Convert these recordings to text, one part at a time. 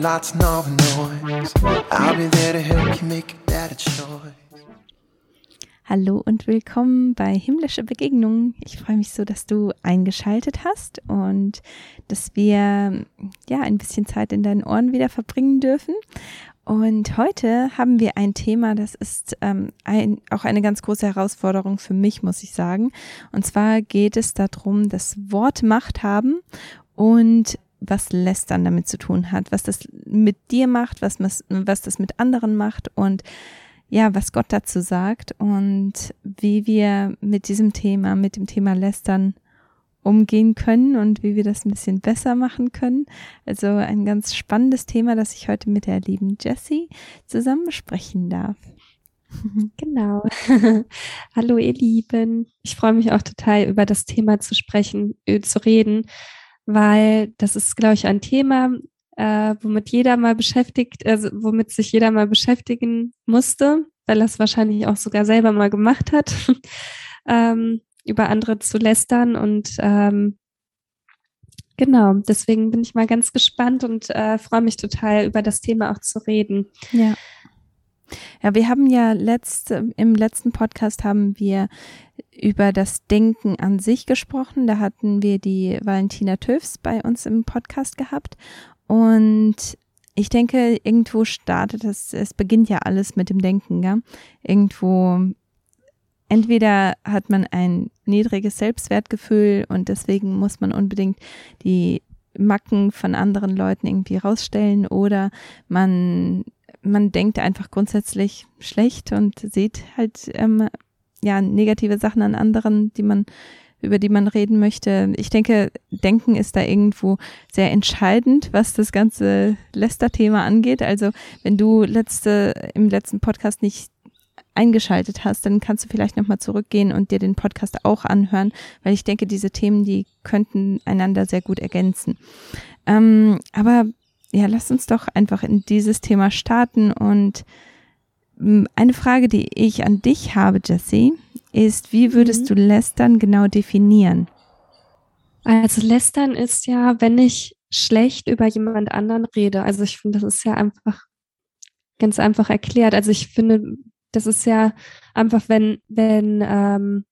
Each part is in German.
lots of noise. I'll be there to help you make a better choice. Hallo und willkommen bei Himmlische Begegnungen. Ich freue mich so, dass du eingeschaltet hast und dass wir ja ein bisschen Zeit in deinen Ohren wieder verbringen dürfen. Und heute haben wir ein Thema, das ist ähm, ein, auch eine ganz große Herausforderung für mich, muss ich sagen. Und zwar geht es darum, dass Wort Macht haben und was Lästern damit zu tun hat, was das mit dir macht, was, was das mit anderen macht und ja, was Gott dazu sagt und wie wir mit diesem Thema, mit dem Thema Lästern umgehen können und wie wir das ein bisschen besser machen können. Also ein ganz spannendes Thema, das ich heute mit der lieben Jessie zusammen besprechen darf. Genau. Hallo ihr Lieben. Ich freue mich auch total über das Thema zu sprechen, zu reden, weil das ist, glaube ich, ein Thema, äh, womit jeder mal beschäftigt, also womit sich jeder mal beschäftigen musste, weil er es wahrscheinlich auch sogar selber mal gemacht hat. ähm, über andere zu lästern. Und ähm, genau, deswegen bin ich mal ganz gespannt und äh, freue mich total, über das Thema auch zu reden. Ja. Ja, wir haben ja letzt, im letzten Podcast haben wir über das Denken an sich gesprochen. Da hatten wir die Valentina Töfs bei uns im Podcast gehabt. Und ich denke, irgendwo startet es, es beginnt ja alles mit dem Denken, ja. Irgendwo entweder hat man ein niedriges Selbstwertgefühl und deswegen muss man unbedingt die Macken von anderen Leuten irgendwie rausstellen oder man man denkt einfach grundsätzlich schlecht und sieht halt ähm, ja negative Sachen an anderen, die man über die man reden möchte. Ich denke, Denken ist da irgendwo sehr entscheidend, was das ganze Lester-Thema angeht. Also wenn du letzte im letzten Podcast nicht eingeschaltet hast, dann kannst du vielleicht nochmal zurückgehen und dir den Podcast auch anhören, weil ich denke, diese Themen, die könnten einander sehr gut ergänzen. Ähm, aber ja, lass uns doch einfach in dieses Thema starten und mm, eine Frage, die ich an dich habe, Jessie, ist, wie würdest mhm. du Lästern genau definieren? Also Lästern ist ja, wenn ich schlecht über jemand anderen rede. Also ich finde, das ist ja einfach ganz einfach erklärt. Also ich finde, das ist ja einfach, wenn, wenn ähm,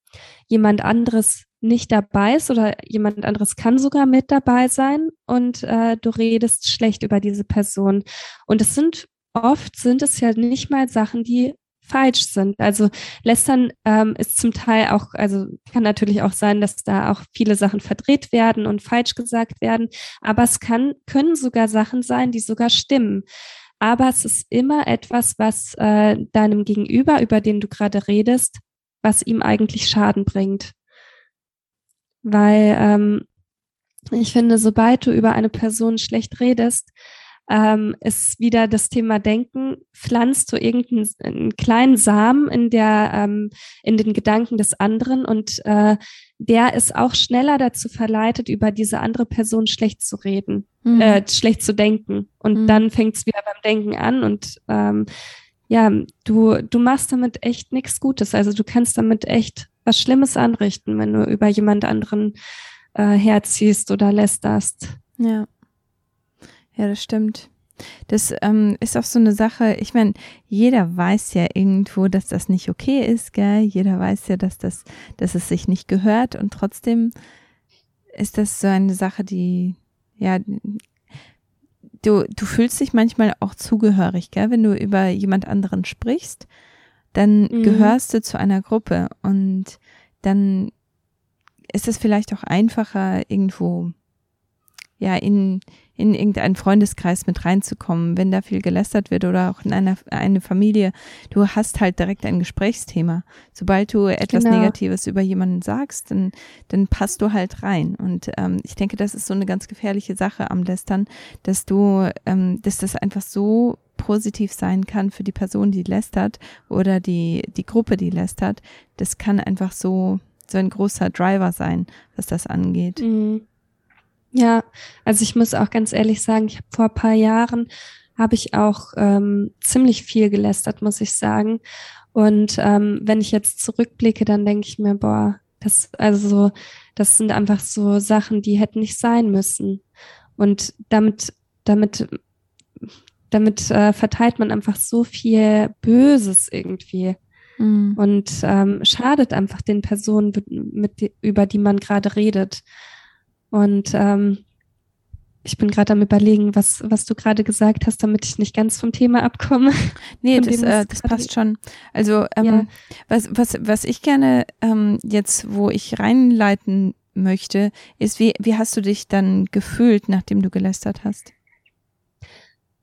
jemand anderes nicht dabei ist oder jemand anderes kann sogar mit dabei sein und äh, du redest schlecht über diese Person. Und es sind oft sind es ja nicht mal Sachen, die falsch sind. Also lästern ähm, ist zum Teil auch, also kann natürlich auch sein, dass da auch viele Sachen verdreht werden und falsch gesagt werden, aber es kann, können sogar Sachen sein, die sogar stimmen aber es ist immer etwas, was äh, deinem Gegenüber, über den du gerade redest, was ihm eigentlich Schaden bringt. Weil ähm, ich finde, sobald du über eine Person schlecht redest, ähm, ist wieder das Thema Denken, pflanzt du irgendeinen kleinen Samen in der, ähm, in den Gedanken des anderen und äh, der ist auch schneller dazu verleitet, über diese andere Person schlecht zu reden, mhm. äh, schlecht zu denken. Und mhm. dann fängt es wieder beim Denken an und ähm, ja, du, du machst damit echt nichts Gutes. Also du kannst damit echt was Schlimmes anrichten, wenn du über jemand anderen äh, herziehst oder lästerst. Ja. Ja, das stimmt. Das ähm, ist auch so eine Sache, ich meine, jeder weiß ja irgendwo, dass das nicht okay ist, gell? Jeder weiß ja, dass das, dass es sich nicht gehört und trotzdem ist das so eine Sache, die, ja, du, du fühlst dich manchmal auch zugehörig, gell? Wenn du über jemand anderen sprichst, dann mhm. gehörst du zu einer Gruppe und dann ist es vielleicht auch einfacher, irgendwo, ja, in, in irgendeinen Freundeskreis mit reinzukommen, wenn da viel gelästert wird oder auch in einer eine Familie. Du hast halt direkt ein Gesprächsthema. Sobald du etwas genau. Negatives über jemanden sagst, dann, dann passt du halt rein. Und ähm, ich denke, das ist so eine ganz gefährliche Sache am Lästern, dass du, ähm, dass das einfach so positiv sein kann für die Person, die lästert oder die, die Gruppe, die lästert. Das kann einfach so, so ein großer Driver sein, was das angeht. Mhm. Ja, also ich muss auch ganz ehrlich sagen, ich habe vor paar Jahren habe ich auch ähm, ziemlich viel gelästert, muss ich sagen. Und ähm, wenn ich jetzt zurückblicke, dann denke ich mir, boah, das also das sind einfach so Sachen, die hätten nicht sein müssen. Und damit damit damit äh, verteilt man einfach so viel Böses irgendwie mhm. und ähm, schadet einfach den Personen, mit, über die man gerade redet. Und ähm, ich bin gerade am überlegen, was, was du gerade gesagt hast, damit ich nicht ganz vom Thema abkomme. Nee, das, äh, das passt schon. Also ähm, ja. was, was, was ich gerne ähm, jetzt, wo ich reinleiten möchte, ist, wie, wie hast du dich dann gefühlt, nachdem du gelästert hast?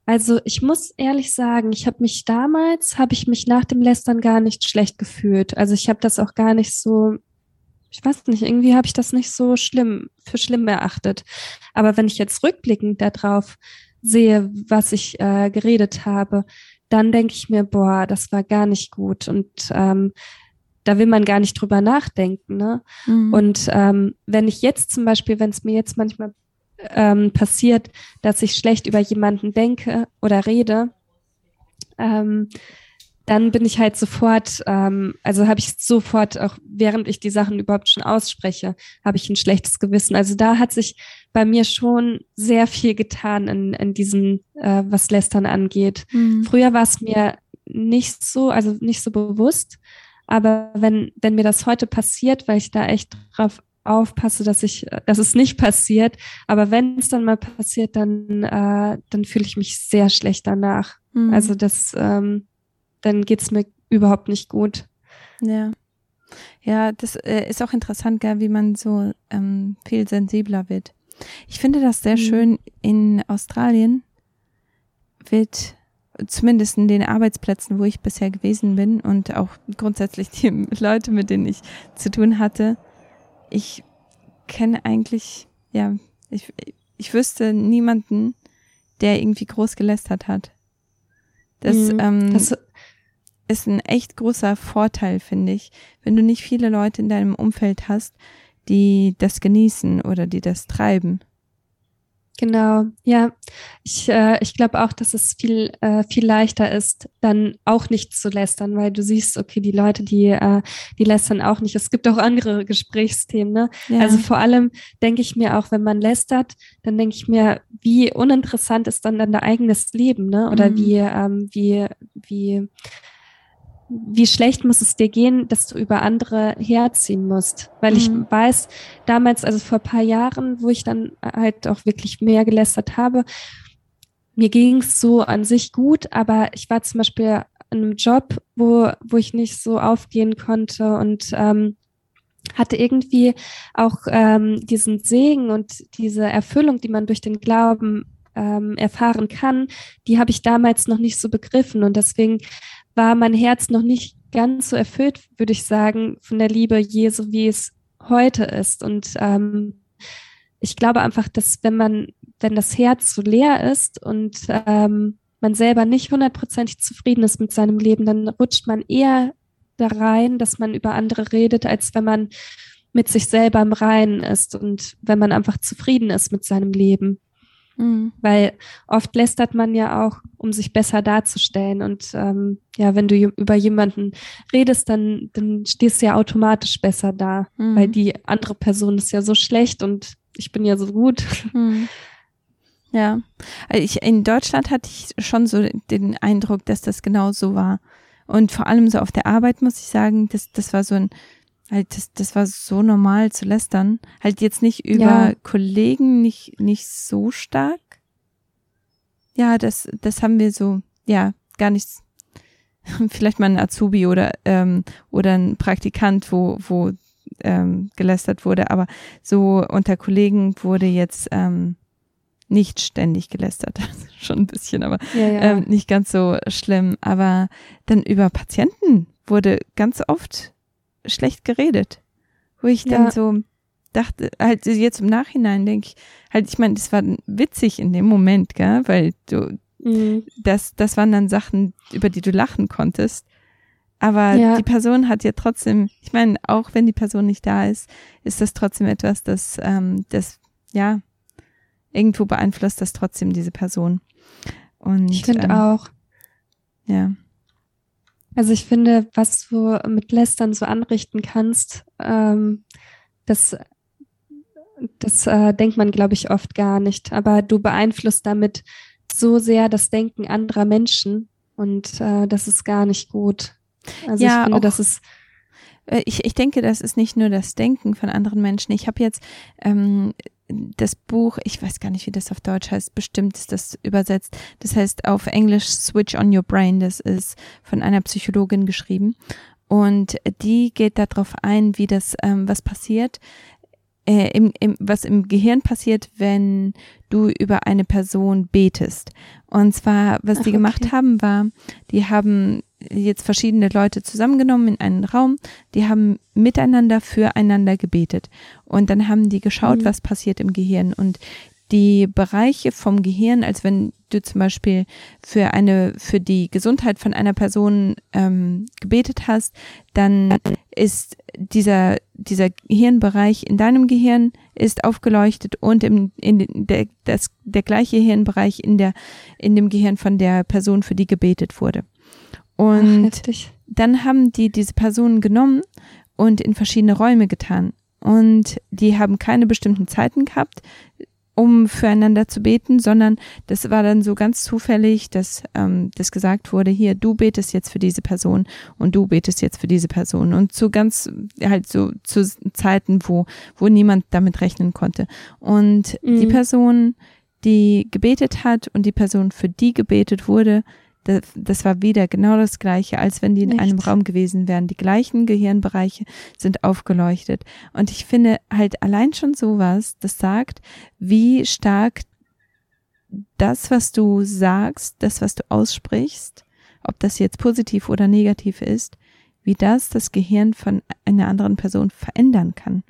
Also ich muss ehrlich sagen, ich habe mich damals, habe ich mich nach dem Lästern gar nicht schlecht gefühlt. Also ich habe das auch gar nicht so, ich weiß nicht, irgendwie habe ich das nicht so schlimm, für schlimm erachtet. Aber wenn ich jetzt rückblickend darauf sehe, was ich äh, geredet habe, dann denke ich mir, boah, das war gar nicht gut. Und ähm, da will man gar nicht drüber nachdenken. Ne? Mhm. Und ähm, wenn ich jetzt zum Beispiel, wenn es mir jetzt manchmal ähm, passiert, dass ich schlecht über jemanden denke oder rede, ähm, dann bin ich halt sofort, ähm, also habe ich sofort, auch während ich die Sachen überhaupt schon ausspreche, habe ich ein schlechtes Gewissen. Also da hat sich bei mir schon sehr viel getan in, in diesem, äh, was Lästern angeht. Mhm. Früher war es mir nicht so, also nicht so bewusst, aber wenn, wenn mir das heute passiert, weil ich da echt drauf aufpasse, dass ich, dass es nicht passiert. Aber wenn es dann mal passiert, dann, äh, dann fühle ich mich sehr schlecht danach. Mhm. Also das, ähm, dann geht's mir überhaupt nicht gut. Ja. Ja, das äh, ist auch interessant, gell, wie man so ähm, viel sensibler wird. Ich finde das sehr mhm. schön. In Australien wird zumindest in den Arbeitsplätzen, wo ich bisher gewesen bin und auch grundsätzlich die Leute, mit denen ich zu tun hatte, ich kenne eigentlich, ja, ich, ich wüsste niemanden, der irgendwie groß gelästert hat. Das, mhm, ähm, das ist ein echt großer Vorteil, finde ich, wenn du nicht viele Leute in deinem Umfeld hast, die das genießen oder die das treiben. Genau, ja. Ich, äh, ich glaube auch, dass es viel, äh, viel leichter ist, dann auch nicht zu lästern, weil du siehst, okay, die Leute, die, äh, die lästern auch nicht. Es gibt auch andere Gesprächsthemen. Ne? Ja. Also vor allem denke ich mir auch, wenn man lästert, dann denke ich mir, wie uninteressant ist dann dein eigenes Leben, ne? Oder mhm. wie, ähm, wie, wie wie schlecht muss es dir gehen, dass du über andere herziehen musst. Weil mhm. ich weiß, damals, also vor paar Jahren, wo ich dann halt auch wirklich mehr gelästert habe, mir ging es so an sich gut, aber ich war zum Beispiel in einem Job, wo, wo ich nicht so aufgehen konnte und ähm, hatte irgendwie auch ähm, diesen Segen und diese Erfüllung, die man durch den Glauben ähm, erfahren kann, die habe ich damals noch nicht so begriffen. Und deswegen war mein Herz noch nicht ganz so erfüllt, würde ich sagen, von der Liebe Jesu, wie es heute ist. Und ähm, ich glaube einfach, dass wenn man, wenn das Herz so leer ist und ähm, man selber nicht hundertprozentig zufrieden ist mit seinem Leben, dann rutscht man eher da rein, dass man über andere redet, als wenn man mit sich selber im Reinen ist und wenn man einfach zufrieden ist mit seinem Leben. Mhm. Weil oft lästert man ja auch, um sich besser darzustellen. Und ähm, ja, wenn du über jemanden redest, dann, dann stehst du ja automatisch besser da, mhm. weil die andere Person ist ja so schlecht und ich bin ja so gut. Mhm. Ja, also ich, in Deutschland hatte ich schon so den Eindruck, dass das genau so war. Und vor allem so auf der Arbeit muss ich sagen, das, das war so ein halt das, das war so normal zu lästern. Halt jetzt nicht über ja. Kollegen, nicht, nicht so stark. Ja, das, das haben wir so, ja, gar nichts. Vielleicht mal ein Azubi oder, ähm, oder ein Praktikant, wo, wo ähm, gelästert wurde, aber so unter Kollegen wurde jetzt ähm, nicht ständig gelästert. Schon ein bisschen, aber ja, ja. Ähm, nicht ganz so schlimm. Aber dann über Patienten wurde ganz oft schlecht geredet. Wo ich dann ja. so dachte, halt jetzt im Nachhinein denke ich, halt, ich meine, das war witzig in dem Moment, gell, weil du, mhm. das, das waren dann Sachen, über die du lachen konntest. Aber ja. die Person hat ja trotzdem, ich meine, auch wenn die Person nicht da ist, ist das trotzdem etwas, das, ähm, das, ja, irgendwo beeinflusst das trotzdem diese Person. Und, ich finde ähm, auch. Ja. Also ich finde, was du mit Lästern so anrichten kannst, ähm, das, das äh, denkt man, glaube ich, oft gar nicht. Aber du beeinflusst damit so sehr das Denken anderer Menschen und äh, das ist gar nicht gut. Also Ja, ich finde, auch- das ist Äh, Ich, ich denke, das ist nicht nur das Denken von anderen Menschen. Ich habe jetzt ähm, das Buch, ich weiß gar nicht, wie das auf Deutsch heißt, bestimmt ist das übersetzt. Das heißt auf Englisch Switch on Your Brain. Das ist von einer Psychologin geschrieben. Und die geht darauf ein, wie das, ähm, was passiert, äh, im, im, was im Gehirn passiert, wenn du über eine Person betest. Und zwar, was Ach, die gemacht okay. haben, war, die haben jetzt verschiedene Leute zusammengenommen in einen Raum, die haben miteinander füreinander gebetet. Und dann haben die geschaut, Mhm. was passiert im Gehirn. Und die Bereiche vom Gehirn, als wenn du zum Beispiel für eine, für die Gesundheit von einer Person ähm, gebetet hast, dann ist dieser, dieser Hirnbereich in deinem Gehirn ist aufgeleuchtet und im, in der, das, der gleiche Hirnbereich in der, in dem Gehirn von der Person, für die gebetet wurde. Ach, Und heftig. dann haben die diese Personen genommen und in verschiedene Räume getan. Und die haben keine bestimmten Zeiten gehabt, um füreinander zu beten, sondern das war dann so ganz zufällig, dass ähm, das gesagt wurde, hier, du betest jetzt für diese Person und du betest jetzt für diese Person. Und zu ganz, halt so zu Zeiten, wo, wo niemand damit rechnen konnte. Und die Mhm. Person, die gebetet hat und die Person, für die gebetet wurde, das, das war wieder genau das Gleiche, als wenn die in Echt? einem Raum gewesen wären. Die gleichen Gehirnbereiche sind aufgeleuchtet. Und ich finde halt allein schon sowas, das sagt, wie stark das, was du sagst, das, was du aussprichst, ob das jetzt positiv oder negativ ist, wie das das Gehirn von einer anderen Person verändern kann.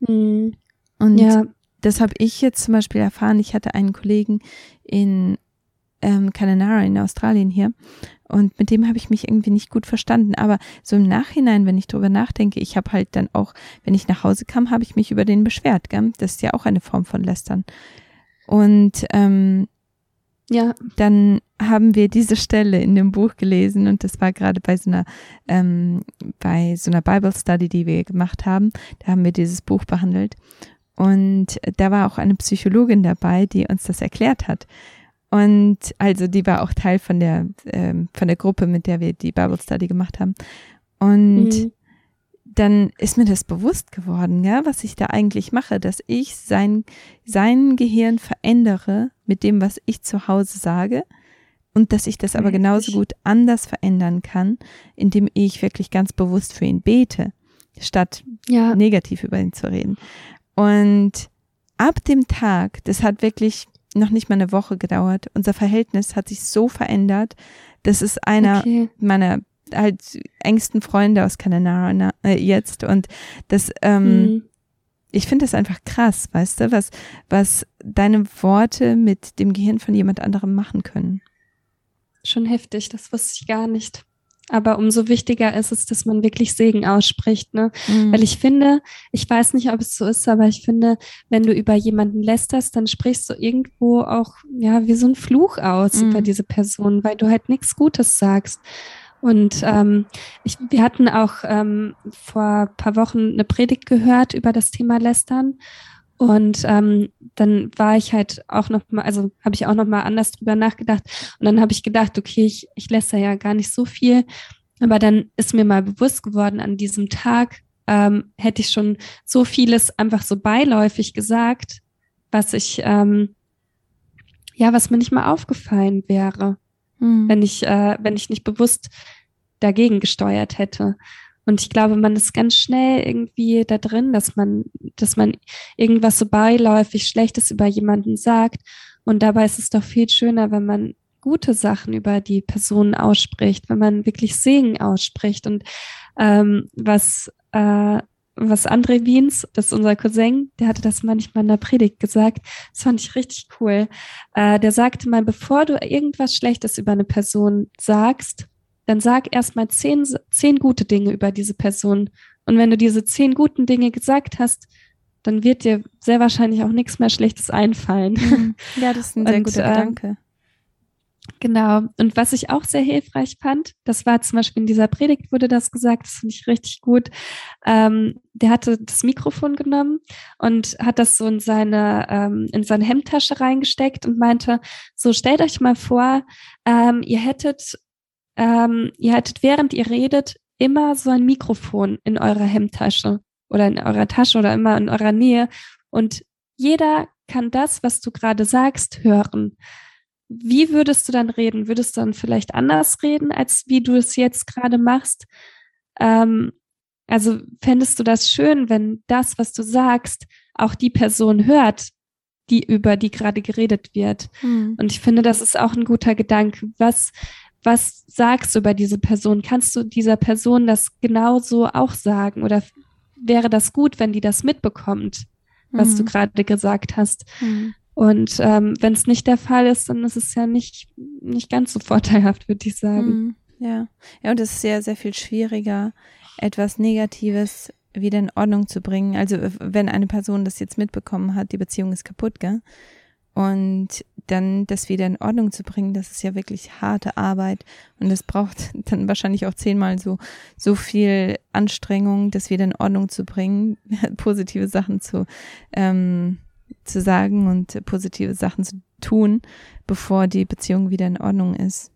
Mhm. Und Ja, das habe ich jetzt zum Beispiel erfahren. Ich hatte einen Kollegen in ähm, Kununurra in Australien hier und mit dem habe ich mich irgendwie nicht gut verstanden. Aber so im Nachhinein, wenn ich drüber nachdenke, ich habe halt dann auch, wenn ich nach Hause kam, habe ich mich über den beschwert. Gell? Das ist ja auch eine Form von Lästern. Und ähm, ja, dann haben wir diese Stelle in dem Buch gelesen und das war gerade bei so einer ähm, bei so einer Bible Study, die wir gemacht haben. Da haben wir dieses Buch behandelt und da war auch eine Psychologin dabei, die uns das erklärt hat. Und also die war auch Teil von der ähm, von der Gruppe, mit der wir die Bible Study gemacht haben. Und Mhm. dann ist mir das bewusst geworden, ja, was ich da eigentlich mache, dass ich sein, sein Gehirn verändere mit dem, was ich zu Hause sage und dass ich das aber genauso gut anders verändern kann, indem ich wirklich ganz bewusst für ihn bete, statt ja, negativ über ihn zu reden. Und ab dem Tag, das hat wirklich noch nicht mal eine Woche gedauert, unser Verhältnis hat sich so verändert, das ist einer okay. meiner halt engsten Freunde aus Kanada na- äh, jetzt und das ähm, Mhm. ich finde das einfach krass, weißt du, was was deine Worte mit dem Gehirn von jemand anderem machen können. Schon heftig, das wusste ich gar nicht. Aber umso wichtiger ist es, dass man wirklich Segen ausspricht, ne? Mhm. Weil ich finde, ich weiß nicht, ob es so ist, aber ich finde, wenn du über jemanden lästerst, dann sprichst du irgendwo auch, ja, wie so ein Fluch aus Mhm. über diese Person, weil du halt nichts Gutes sagst. Und ähm, ich, wir hatten auch ähm, vor ein paar Wochen eine Predigt gehört über das Thema Lästern. Und ähm, dann war ich halt auch noch mal, also habe ich auch noch mal anders drüber nachgedacht. Und dann habe ich gedacht, okay, ich, ich lästere ja gar nicht so viel. Aber dann ist mir mal bewusst geworden, an diesem Tag ähm, hätte ich schon so vieles einfach so beiläufig gesagt, was ich, ähm, ja, was mir nicht mal aufgefallen wäre, Mhm. wenn ich, äh, wenn ich nicht bewusst dagegen gesteuert hätte. Und ich glaube, man ist ganz schnell irgendwie da drin, dass man, dass man irgendwas so beiläufig Schlechtes über jemanden sagt. Und dabei ist es doch viel schöner, wenn man gute Sachen über die Person ausspricht, wenn man wirklich Segen ausspricht. Und ähm, was, äh, was André Wiens, das ist unser Cousin, der hatte das manchmal in der Predigt gesagt. Das fand ich richtig cool. Äh, der sagte mal, bevor du irgendwas Schlechtes über eine Person sagst, dann sag erstmal zehn, zehn gute Dinge über diese Person. Und wenn du diese zehn guten Dinge gesagt hast, dann wird dir sehr wahrscheinlich auch nichts mehr Schlechtes einfallen. Mhm. Ja, das ist ein sehr Und, guter Gedanke. Genau. Und was ich auch sehr hilfreich fand, das war zum Beispiel in dieser Predigt wurde das gesagt, das finde ich richtig gut. Ähm, der hatte das Mikrofon genommen und hat das so in seine, ähm, in seine Hemdtasche reingesteckt und meinte, so stellt euch mal vor, ähm, ihr hättet, ähm, ihr hättet, während ihr redet, immer so ein Mikrofon in eurer Hemdtasche oder in eurer Tasche oder immer in eurer Nähe und jeder kann das, was du gerade sagst, hören. Wie würdest du dann reden? Würdest du dann vielleicht anders reden, als wie du es jetzt gerade machst? Ähm, also fändest du das schön, wenn das, was du sagst, auch die Person hört, die über die gerade geredet wird? Hm. Und ich finde, das ist auch ein guter Gedanke. Was, was sagst du über diese Person? Kannst du dieser Person das genauso auch sagen? Oder wäre das gut, wenn die das mitbekommt, was hm. du gerade gesagt hast? Hm. Und ähm, wenn es nicht der Fall ist, dann ist es ja nicht, nicht ganz so vorteilhaft, würde ich sagen. Hm, ja. Ja, und es ist ja sehr viel schwieriger, etwas Negatives wieder in Ordnung zu bringen. Also wenn eine Person das jetzt mitbekommen hat, die Beziehung ist kaputt, gell? Und dann das wieder in Ordnung zu bringen, das ist ja wirklich harte Arbeit und es braucht dann wahrscheinlich auch zehnmal so so viel Anstrengung, das wieder in Ordnung zu bringen, positive Sachen zu ähm, zu sagen und positive Sachen zu tun, bevor die Beziehung wieder in Ordnung ist.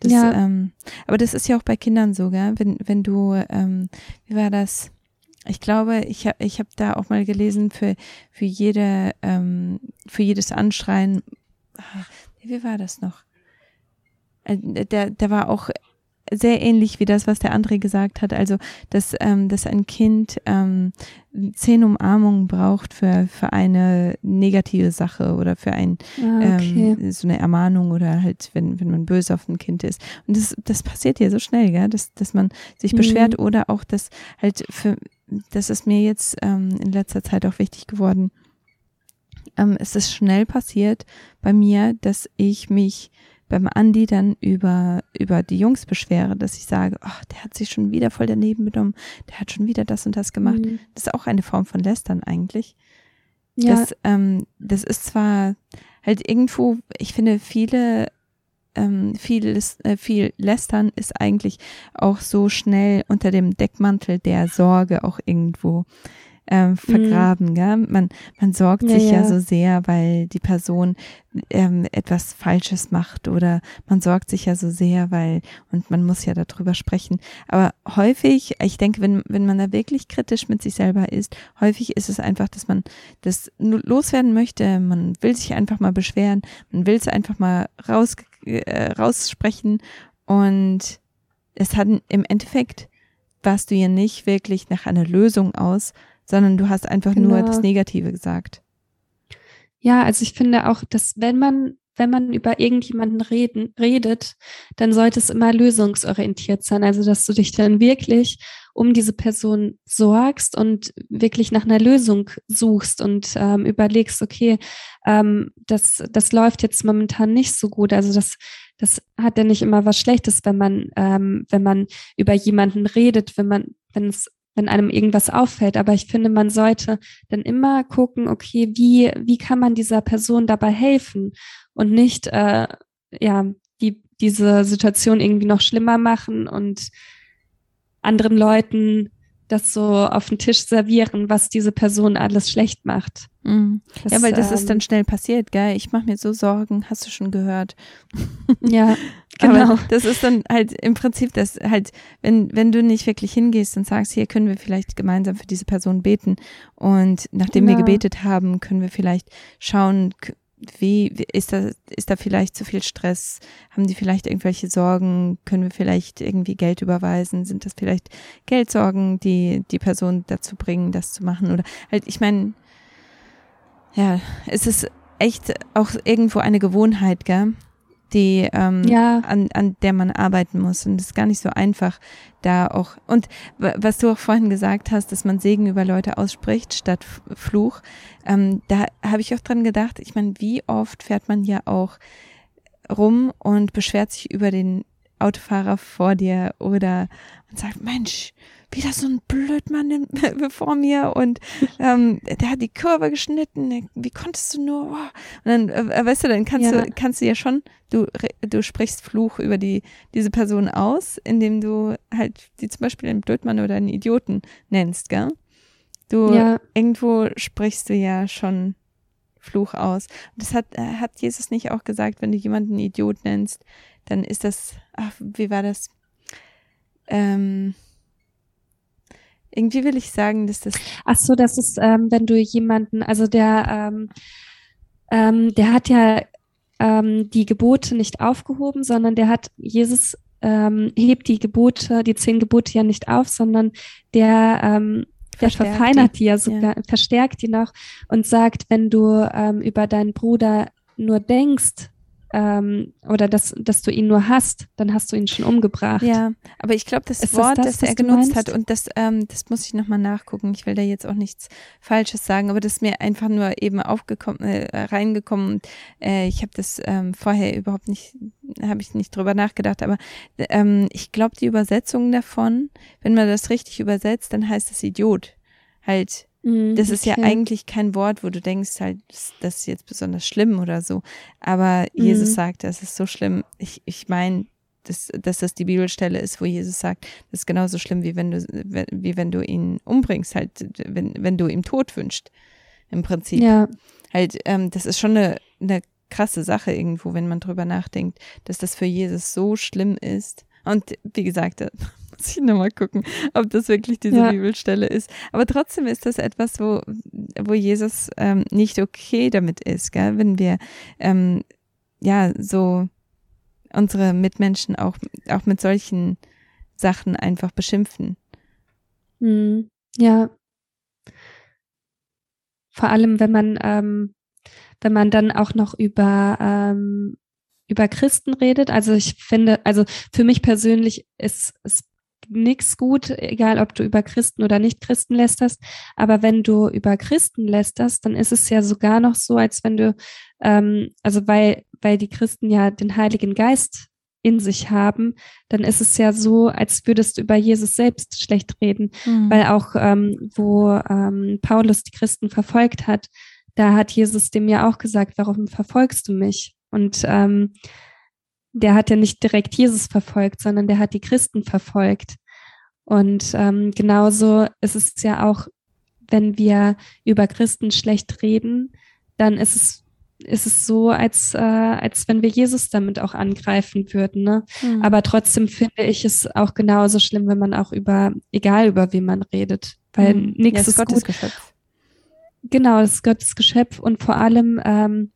Das, ja. Ähm, aber das ist ja auch bei Kindern so, gell? Wenn, wenn du, ähm, wie war das? Ich glaube, ich habe ich hab da auch mal gelesen, für, für jede, ähm, für jedes Anschreien, ah, wie war das noch? Äh, der, der war auch sehr ähnlich wie das, was der André gesagt hat. Also, dass, ähm, dass ein Kind ähm, zehn Umarmungen braucht für, für eine negative Sache oder für ein ah, okay. ähm, so eine Ermahnung oder halt, wenn, wenn man böse auf ein Kind ist. Und das, das passiert ja so schnell, gell? Dass, dass man sich mhm. beschwert oder auch, dass halt für, das ist mir jetzt ähm, in letzter Zeit auch wichtig geworden. Ähm, es ist schnell passiert bei mir, dass ich mich beim Andi dann über, über die Jungs beschwere, dass ich sage, ach, der hat sich schon wieder voll daneben benommen, der hat schon wieder das und das gemacht. Mhm. Das ist auch eine Form von Lästern eigentlich. Ja. Das, ähm, das ist zwar halt irgendwo, ich finde, viele, ähm, vieles, äh, viel Lästern ist eigentlich auch so schnell unter dem Deckmantel der Sorge auch irgendwo ähm, vergraben. Mhm. Gell? Man, man sorgt ja, sich ja. ja. so sehr, weil die Person ähm, etwas Falsches macht oder man sorgt sich ja so sehr, weil, und man muss ja darüber sprechen. Aber häufig, ich denke, wenn, wenn man da wirklich kritisch mit sich selber ist, häufig ist es einfach, dass man das loswerden möchte, man will sich einfach mal beschweren, man will es einfach mal raus, äh, raussprechen und es hat im Endeffekt warst du ja nicht wirklich nach einer Lösung aus, sondern du hast einfach genau. nur das Negative gesagt. Ja, also ich finde auch, dass wenn man wenn man über irgendjemanden reden, redet, dann sollte es immer lösungsorientiert sein. Also, dass du dich dann wirklich um diese Person sorgst und wirklich nach einer Lösung suchst und ähm, überlegst, okay, ähm, das, das läuft jetzt momentan nicht so gut. Also das, das hat ja nicht immer was Schlechtes, wenn man, ähm, wenn man über jemanden redet, wenn man, wenn es wenn einem irgendwas auffällt. Aber ich finde, man sollte dann immer gucken, okay, wie, wie kann man dieser Person dabei helfen und nicht, äh, ja, die, diese Situation irgendwie noch schlimmer machen und anderen Leuten das so auf den Tisch servieren, was diese Person alles schlecht macht. Mhm. Das, ja, weil das ähm, ist dann schnell passiert, gell? Ich mache mir so Sorgen, hast du schon gehört. Ja, genau. Aber das ist dann halt im Prinzip das halt, wenn, wenn du nicht wirklich hingehst und sagst, hier können wir vielleicht gemeinsam für diese Person beten und nachdem genau. wir gebetet haben, können wir vielleicht schauen, wie, wie ist da, ist da vielleicht zu viel Stress? Haben die vielleicht irgendwelche Sorgen? Können wir vielleicht irgendwie Geld überweisen? Sind das vielleicht Geldsorgen, die die Person dazu bringen, das zu machen? Oder halt, ich meine, ja, es ist echt auch irgendwo eine Gewohnheit, gell? Die ähm, ja. an, an der man arbeiten muss. Und es ist gar nicht so einfach, da auch. Und was du auch vorhin gesagt hast, dass man Segen über Leute ausspricht statt Fluch, ähm, da habe ich auch dran gedacht, ich meine, wie oft fährt man ja auch rum und beschwert sich über den Autofahrer vor dir oder man sagt, Mensch, wieder so ein Blödmann vor mir und ähm, der hat die Kurve geschnitten. Wie konntest du nur? Oh. Und dann, äh, weißt du, dann kannst ja. du kannst du ja schon, du du sprichst Fluch über die diese Person aus, indem du halt die zum Beispiel einen Blödmann oder einen Idioten nennst, gell? Du ja. irgendwo sprichst du ja schon Fluch aus. Und das hat äh, hat Jesus nicht auch gesagt, wenn du jemanden Idiot nennst, dann ist das, ach, wie war das? Ähm, irgendwie will ich sagen, dass das. Ach so, das ist, ähm, wenn du jemanden, also der, ähm, ähm, der hat ja ähm, die Gebote nicht aufgehoben, sondern der hat Jesus ähm, hebt die Gebote, die zehn Gebote ja nicht auf, sondern der ähm, der verfeinert die, die ja sogar, ja. verstärkt die noch und sagt, wenn du ähm, über deinen Bruder nur denkst, ähm, oder dass, dass du ihn nur hast, dann hast du ihn schon umgebracht. Ja, aber ich glaube, das Ist Wort, das, das er genutzt hat, und das, ähm, das muss ich nochmal nachgucken. Ich will da jetzt auch nichts Falsches sagen, aber das ist mir einfach nur eben aufgekommen, äh, reingekommen. Und, äh, ich habe das ähm, vorher überhaupt nicht, habe ich nicht drüber nachgedacht, aber ähm, ich glaube, die Übersetzung davon, wenn man das richtig übersetzt, dann heißt es Idiot. Halt Mhm, das ist ja eigentlich kein Wort, wo du denkst, halt, das ist jetzt besonders schlimm oder so. Aber Jesus mhm. sagt, das ist so schlimm. Ich, ich meine, dass, dass das die Bibelstelle ist, wo Jesus sagt, das ist genauso schlimm, wie wenn du, wie wenn du ihn umbringst, halt, wenn, wenn du ihm Tod wünschst. Im Prinzip. Ja. Halt, ähm, das ist schon eine, eine krasse Sache irgendwo, wenn man drüber nachdenkt, dass das für Jesus so schlimm ist. Und wie gesagt, muss ich nochmal gucken, ob das wirklich diese ja. Bibelstelle ist. Aber trotzdem ist das etwas, wo, wo Jesus ähm, nicht okay damit ist, gell? wenn wir ähm, ja so unsere Mitmenschen auch, auch mit solchen Sachen einfach beschimpfen. Mhm. Ja. Vor allem, wenn man, ähm, wenn man dann auch noch über ähm, über Christen redet. Also ich finde, also für mich persönlich ist es nichts gut, egal ob du über Christen oder Nicht-Christen lästerst. Aber wenn du über Christen lästerst, dann ist es ja sogar noch so, als wenn du, ähm, also weil, weil die Christen ja den Heiligen Geist in sich haben, dann ist es ja so, als würdest du über Jesus selbst schlecht reden. Mhm. Weil auch, ähm, wo ähm, Paulus die Christen verfolgt hat, da hat Jesus dem ja auch gesagt, warum verfolgst du mich? Und ähm, der hat ja nicht direkt Jesus verfolgt, sondern der hat die Christen verfolgt. Und ähm, genauso ist es ja auch, wenn wir über Christen schlecht reden, dann ist es ist es so, als, äh, als wenn wir Jesus damit auch angreifen würden. Ne? Mhm. Aber trotzdem finde ich es auch genauso schlimm, wenn man auch über, egal über wen man redet, weil mhm. nichts ja, ist Gottes gut. Geschöpf. Genau, das ist Gottes Geschöpf und vor allem ähm,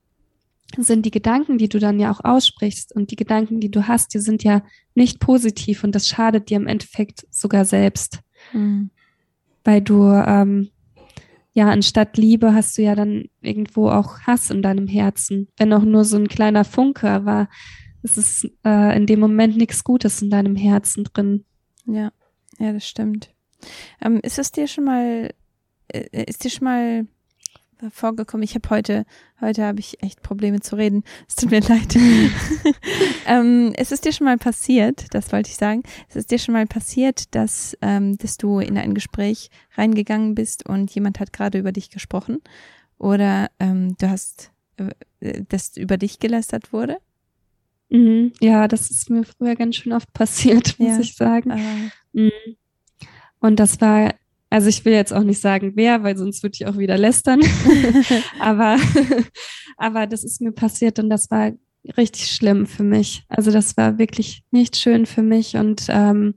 sind die Gedanken, die du dann ja auch aussprichst und die Gedanken, die du hast, die sind ja nicht positiv und das schadet dir im Endeffekt sogar selbst. Mhm. Weil du, ähm, ja, anstatt Liebe hast du ja dann irgendwo auch Hass in deinem Herzen. Wenn auch nur so ein kleiner Funke, aber es ist äh, in dem Moment nichts Gutes in deinem Herzen drin. Ja, ja, das stimmt. Ähm, ist es dir schon mal, äh, ist dir schon mal vorgekommen. Ich habe heute, heute habe ich echt Probleme zu reden. Es tut mir leid. ähm, es ist dir schon mal passiert, das wollte ich sagen, es ist dir schon mal passiert, dass, ähm, dass du in ein Gespräch reingegangen bist und jemand hat gerade über dich gesprochen oder ähm, du hast, äh, dass über dich gelästert wurde? Mhm. Ja, das ist mir früher ganz schön oft passiert, muss ja. ich sagen. Mhm. Und das war also ich will jetzt auch nicht sagen, wer, weil sonst würde ich auch wieder lästern. aber, aber das ist mir passiert und das war richtig schlimm für mich. Also das war wirklich nicht schön für mich und ähm,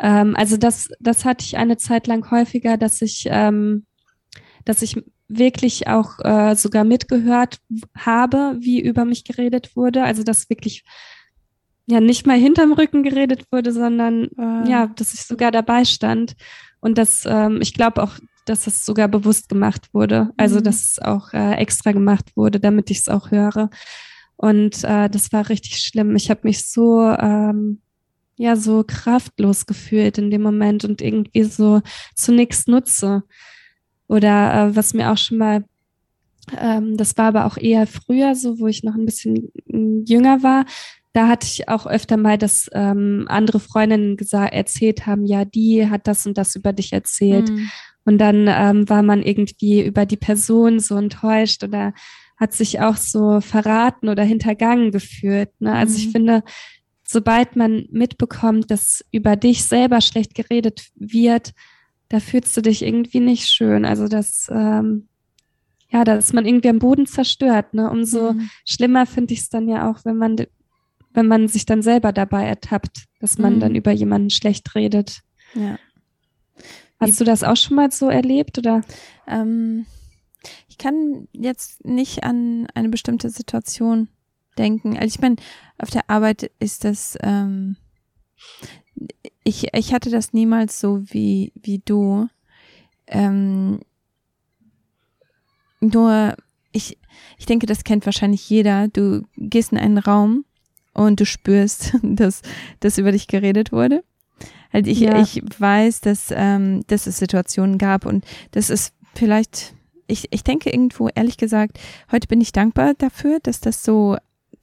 ähm, also das, das hatte ich eine Zeit lang häufiger, dass ich, ähm, dass ich wirklich auch äh, sogar mitgehört habe, wie über mich geredet wurde. Also dass wirklich ja nicht mal hinterm Rücken geredet wurde, sondern äh. ja, dass ich sogar dabei stand. Und das, ähm, ich glaube auch, dass das sogar bewusst gemacht wurde. Also, mhm. dass es auch äh, extra gemacht wurde, damit ich es auch höre. Und äh, das war richtig schlimm. Ich habe mich so, ähm, ja, so kraftlos gefühlt in dem Moment und irgendwie so zu nichts nutze. Oder äh, was mir auch schon mal, ähm, das war aber auch eher früher so, wo ich noch ein bisschen mm, jünger war, da hatte ich auch öfter mal, dass ähm, andere Freundinnen gesagt, erzählt haben, ja, die hat das und das über dich erzählt. Mhm. Und dann ähm, war man irgendwie über die Person so enttäuscht oder hat sich auch so verraten oder hintergangen gefühlt. Ne? Also mhm. ich finde, sobald man mitbekommt, dass über dich selber schlecht geredet wird, da fühlst du dich irgendwie nicht schön. Also das, ähm, ja, da ist man irgendwie am Boden zerstört. Ne? Umso mhm. schlimmer finde ich es dann ja auch, wenn man wenn man sich dann selber dabei ertappt, dass man mhm. dann über jemanden schlecht redet. Ja. Hast du das auch schon mal so erlebt oder? Ähm, ich kann jetzt nicht an eine bestimmte Situation denken. Also ich meine, auf der Arbeit ist das, ähm, ich, ich hatte das niemals so wie, wie du. Ähm, nur, ich, ich denke, das kennt wahrscheinlich jeder. Du gehst in einen Raum und du spürst, dass, dass über dich geredet wurde. Also ich, ja. ich weiß, dass, ähm, dass es Situationen gab und das ist vielleicht, ich, ich denke irgendwo, ehrlich gesagt, heute bin ich dankbar dafür, dass das so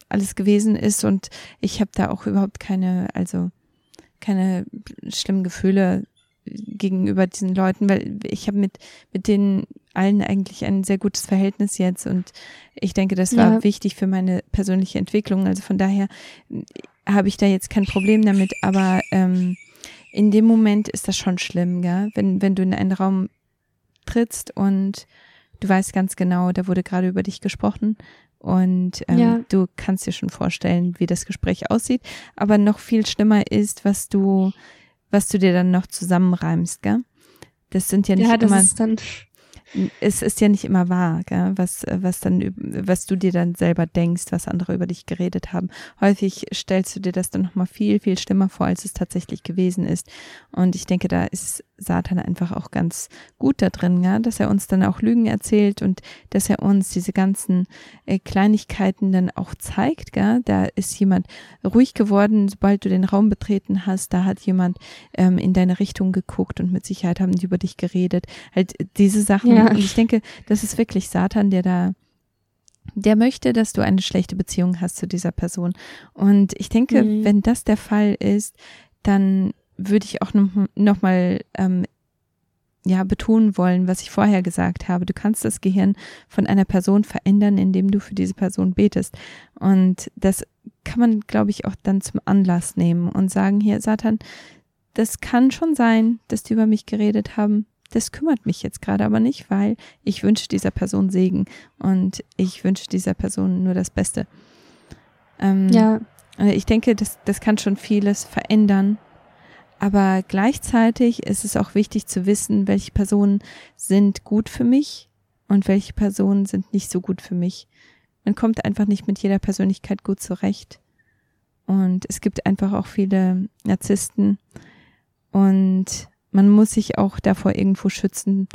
alles gewesen ist und ich habe da auch überhaupt keine, also keine schlimmen Gefühle gegenüber diesen Leuten, weil ich habe mit, mit denen allen eigentlich ein sehr gutes Verhältnis jetzt und ich denke, das war ja. wichtig für meine persönliche Entwicklung. Also von daher habe ich da jetzt kein Problem damit, aber ähm, in dem Moment ist das schon schlimm, gell? Wenn, wenn du in einen Raum trittst und du weißt ganz genau, da wurde gerade über dich gesprochen und ähm, ja. du kannst dir schon vorstellen, wie das Gespräch aussieht. Aber noch viel schlimmer ist, was du, was du dir dann noch zusammenreimst, gell? Das sind ja nicht ja, das immer. Ist dann es ist ja nicht immer wahr, gell? was, was dann, was du dir dann selber denkst, was andere über dich geredet haben. Häufig stellst du dir das dann nochmal viel, viel schlimmer vor, als es tatsächlich gewesen ist. Und ich denke, da ist Satan einfach auch ganz gut da drin, ja? dass er uns dann auch Lügen erzählt und dass er uns diese ganzen äh, Kleinigkeiten dann auch zeigt. Gell? Da ist jemand ruhig geworden, sobald du den Raum betreten hast. Da hat jemand ähm, in deine Richtung geguckt und mit Sicherheit haben die über dich geredet. Halt diese Sachen. Ja. Und ich denke, das ist wirklich Satan, der da der möchte, dass du eine schlechte Beziehung hast zu dieser Person. Und ich denke, mhm. wenn das der Fall ist, dann würde ich auch noch, noch mal ähm, ja betonen wollen, was ich vorher gesagt habe. Du kannst das Gehirn von einer Person verändern, indem du für diese Person betest. Und das kann man, glaube ich, auch dann zum Anlass nehmen und sagen, hier, Satan, das kann schon sein, dass die über mich geredet haben. Das kümmert mich jetzt gerade aber nicht, weil ich wünsche dieser Person Segen und ich wünsche dieser Person nur das Beste. Ähm, ja. Ich denke, das, das kann schon vieles verändern aber gleichzeitig ist es auch wichtig zu wissen, welche Personen sind gut für mich und welche Personen sind nicht so gut für mich. Man kommt einfach nicht mit jeder Persönlichkeit gut zurecht. Und es gibt einfach auch viele Narzissten und man muss sich auch davor irgendwo schützen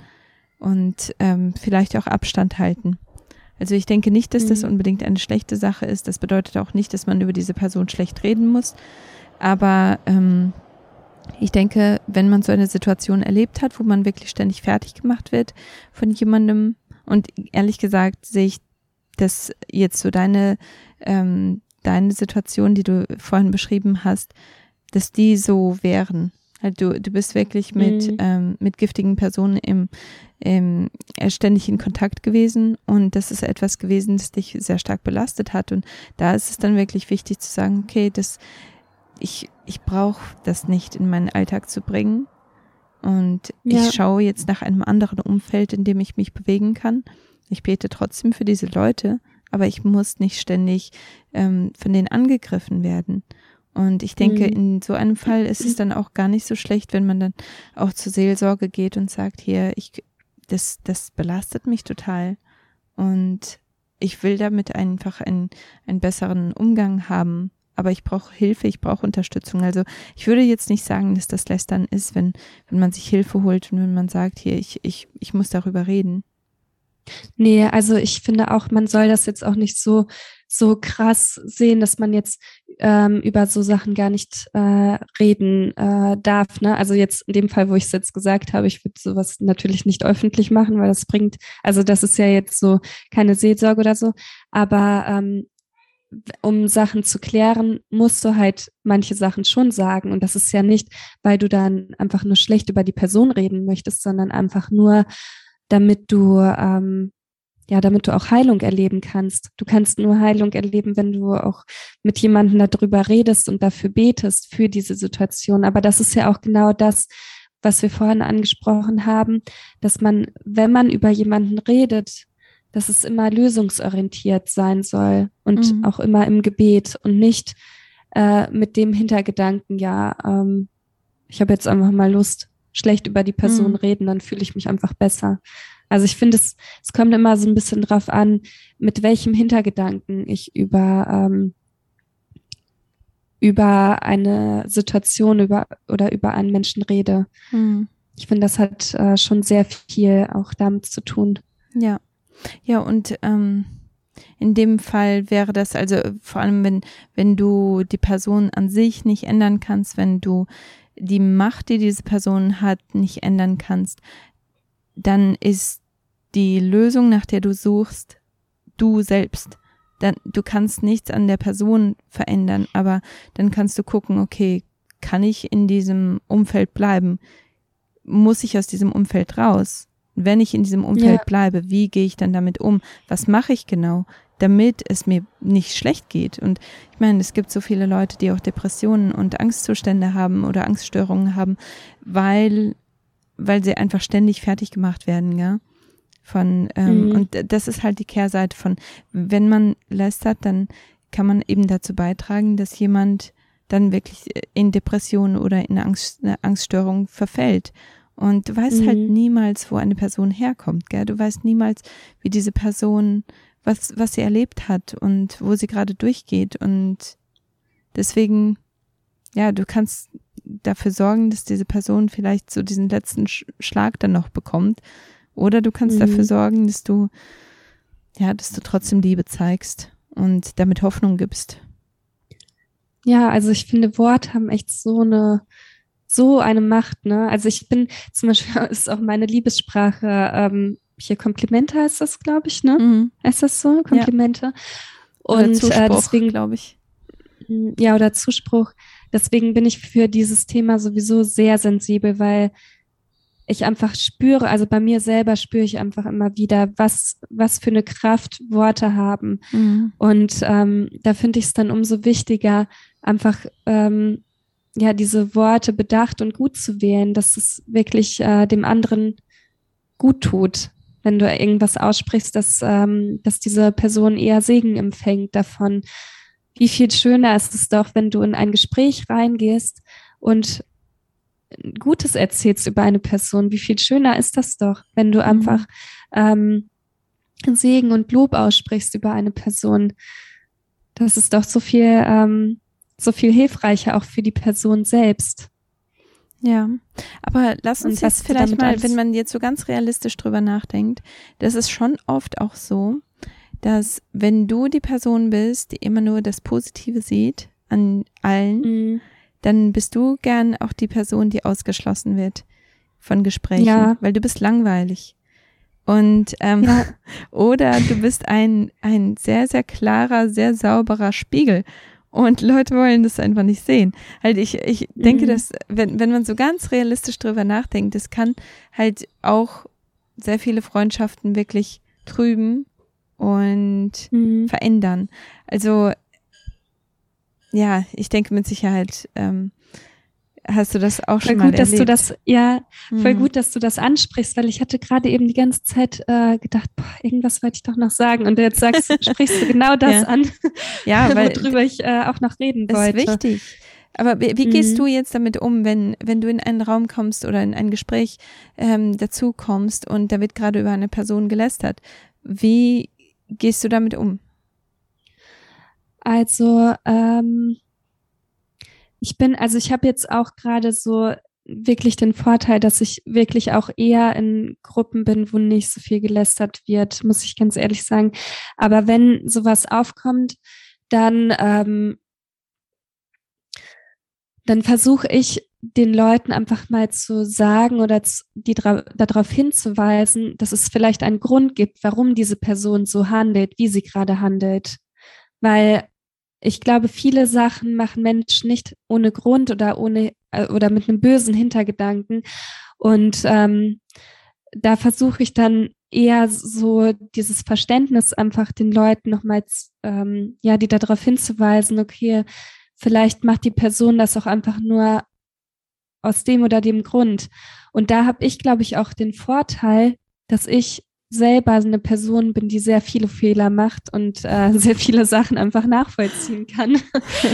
und ähm, vielleicht auch Abstand halten. Also ich denke nicht, dass das mhm. unbedingt eine schlechte Sache ist. Das bedeutet auch nicht, dass man über diese Person schlecht reden muss. Aber ähm, ich denke, wenn man so eine Situation erlebt hat, wo man wirklich ständig fertig gemacht wird von jemandem, und ehrlich gesagt sehe ich das jetzt so deine, ähm, deine Situation, die du vorhin beschrieben hast, dass die so wären. Halt du, du bist wirklich mit, mhm. ähm, mit giftigen Personen im, im, äh, ständig in Kontakt gewesen und das ist etwas gewesen, das dich sehr stark belastet hat. Und da ist es dann wirklich wichtig zu sagen, okay, das ich, ich brauche das nicht in meinen Alltag zu bringen. Und ja. ich schaue jetzt nach einem anderen Umfeld, in dem ich mich bewegen kann. Ich bete trotzdem für diese Leute, aber ich muss nicht ständig ähm, von denen angegriffen werden. Und ich denke, mhm. in so einem Fall ist es dann auch gar nicht so schlecht, wenn man dann auch zur Seelsorge geht und sagt, hier, ich, das, das belastet mich total. Und ich will damit einfach einen, einen besseren Umgang haben aber ich brauche Hilfe, ich brauche Unterstützung. Also ich würde jetzt nicht sagen, dass das Lästern ist, wenn, wenn man sich Hilfe holt und wenn man sagt, hier, ich, ich, ich muss darüber reden. Nee, also ich finde auch, man soll das jetzt auch nicht so, so krass sehen, dass man jetzt ähm, über so Sachen gar nicht äh, reden äh, darf. Ne? Also jetzt in dem Fall, wo ich es jetzt gesagt habe, ich würde sowas natürlich nicht öffentlich machen, weil das bringt, also das ist ja jetzt so keine Seelsorge oder so, aber ähm, um Sachen zu klären, musst du halt manche Sachen schon sagen. Und das ist ja nicht, weil du dann einfach nur schlecht über die Person reden möchtest, sondern einfach nur, damit du, ähm, ja, damit du auch Heilung erleben kannst. Du kannst nur Heilung erleben, wenn du auch mit jemandem darüber redest und dafür betest, für diese Situation. Aber das ist ja auch genau das, was wir vorhin angesprochen haben, dass man, wenn man über jemanden redet, dass es immer lösungsorientiert sein soll und mhm. auch immer im Gebet und nicht äh, mit dem Hintergedanken, ja, ähm, ich habe jetzt einfach mal Lust, schlecht über die Person mhm. reden, dann fühle ich mich einfach besser. Also ich finde, es, es kommt immer so ein bisschen drauf an, mit welchem Hintergedanken ich über, ähm, über eine Situation über, oder über einen Menschen rede. Mhm. Ich finde, das hat äh, schon sehr viel auch damit zu tun. Ja. Ja, und ähm, in dem Fall wäre das also vor allem, wenn, wenn du die Person an sich nicht ändern kannst, wenn du die Macht, die diese Person hat, nicht ändern kannst, dann ist die Lösung, nach der du suchst, du selbst. Dann, du kannst nichts an der Person verändern, aber dann kannst du gucken, okay, kann ich in diesem Umfeld bleiben? Muss ich aus diesem Umfeld raus? Wenn ich in diesem Umfeld ja. bleibe, wie gehe ich dann damit um? Was mache ich genau, damit es mir nicht schlecht geht? Und ich meine, es gibt so viele Leute, die auch Depressionen und Angstzustände haben oder Angststörungen haben, weil, weil sie einfach ständig fertig gemacht werden, ja. Von, ähm, mhm. und das ist halt die Kehrseite von, wenn man lästert, dann kann man eben dazu beitragen, dass jemand dann wirklich in Depressionen oder in Angst, eine Angststörung verfällt. Und du weißt halt mhm. halt niemals, wo eine Person herkommt, gell? Du weißt niemals, wie diese Person, was, was sie erlebt hat und wo sie gerade durchgeht. Und deswegen, ja, du kannst dafür sorgen, dass diese Person vielleicht so diesen letzten Schlag dann noch bekommt. Oder du kannst mhm. dafür sorgen, dass du, ja, dass du trotzdem Liebe zeigst und damit Hoffnung gibst. Ja, also ich finde, Worte haben echt so eine so eine Macht, ne? Also ich bin zum Beispiel, ist auch meine Liebessprache, ähm, hier Komplimente heißt das, glaube ich, ne? Mhm. Heißt das so? Komplimente. Ja. Und äh, deswegen glaube ich. Hm, ja, oder Zuspruch. Deswegen bin ich für dieses Thema sowieso sehr sensibel, weil ich einfach spüre, also bei mir selber spüre ich einfach immer wieder, was, was für eine Kraft Worte haben. Mhm. Und ähm, da finde ich es dann umso wichtiger, einfach ähm, ja, diese Worte bedacht und gut zu wählen, dass es wirklich äh, dem anderen gut tut, wenn du irgendwas aussprichst, dass, ähm, dass diese Person eher Segen empfängt davon. Wie viel schöner ist es doch, wenn du in ein Gespräch reingehst und Gutes erzählst über eine Person. Wie viel schöner ist das doch, wenn du mhm. einfach ähm, Segen und Lob aussprichst über eine Person. Das ist doch so viel ähm, so viel hilfreicher auch für die Person selbst. Ja, aber lass uns jetzt vielleicht mal, wenn man jetzt so ganz realistisch drüber nachdenkt, das ist schon oft auch so, dass wenn du die Person bist, die immer nur das Positive sieht an allen, mhm. dann bist du gern auch die Person, die ausgeschlossen wird von Gesprächen, ja. weil du bist langweilig. Und ähm, ja. oder du bist ein ein sehr sehr klarer, sehr sauberer Spiegel und Leute wollen das einfach nicht sehen. Halt, ich, ich denke, mhm. dass, wenn, wenn man so ganz realistisch drüber nachdenkt, das kann halt auch sehr viele Freundschaften wirklich trüben und mhm. verändern. Also, ja, ich denke mit Sicherheit, ähm, Hast du das auch voll schon mal gut, erlebt? dass du das ja voll hm. gut, dass du das ansprichst, weil ich hatte gerade eben die ganze Zeit äh, gedacht, boah, irgendwas wollte ich doch noch sagen und jetzt sagst, sprichst du genau das ja. an, ja, weil, worüber ich äh, auch noch reden wollte. Ist wichtig. Aber wie, wie gehst mhm. du jetzt damit um, wenn wenn du in einen Raum kommst oder in ein Gespräch ähm, dazu kommst und da wird gerade über eine Person gelästert? Wie gehst du damit um? Also ähm, ich bin, also ich habe jetzt auch gerade so wirklich den Vorteil, dass ich wirklich auch eher in Gruppen bin, wo nicht so viel gelästert wird, muss ich ganz ehrlich sagen. Aber wenn sowas aufkommt, dann, ähm, dann versuche ich den Leuten einfach mal zu sagen oder die darauf hinzuweisen, dass es vielleicht einen Grund gibt, warum diese Person so handelt, wie sie gerade handelt. Weil ich glaube, viele Sachen machen Menschen nicht ohne Grund oder ohne äh, oder mit einem bösen Hintergedanken. Und ähm, da versuche ich dann eher so dieses Verständnis einfach den Leuten nochmals, ähm, ja, die darauf hinzuweisen, okay, vielleicht macht die Person das auch einfach nur aus dem oder dem Grund. Und da habe ich, glaube ich, auch den Vorteil, dass ich selber eine Person bin, die sehr viele Fehler macht und äh, sehr viele Sachen einfach nachvollziehen kann.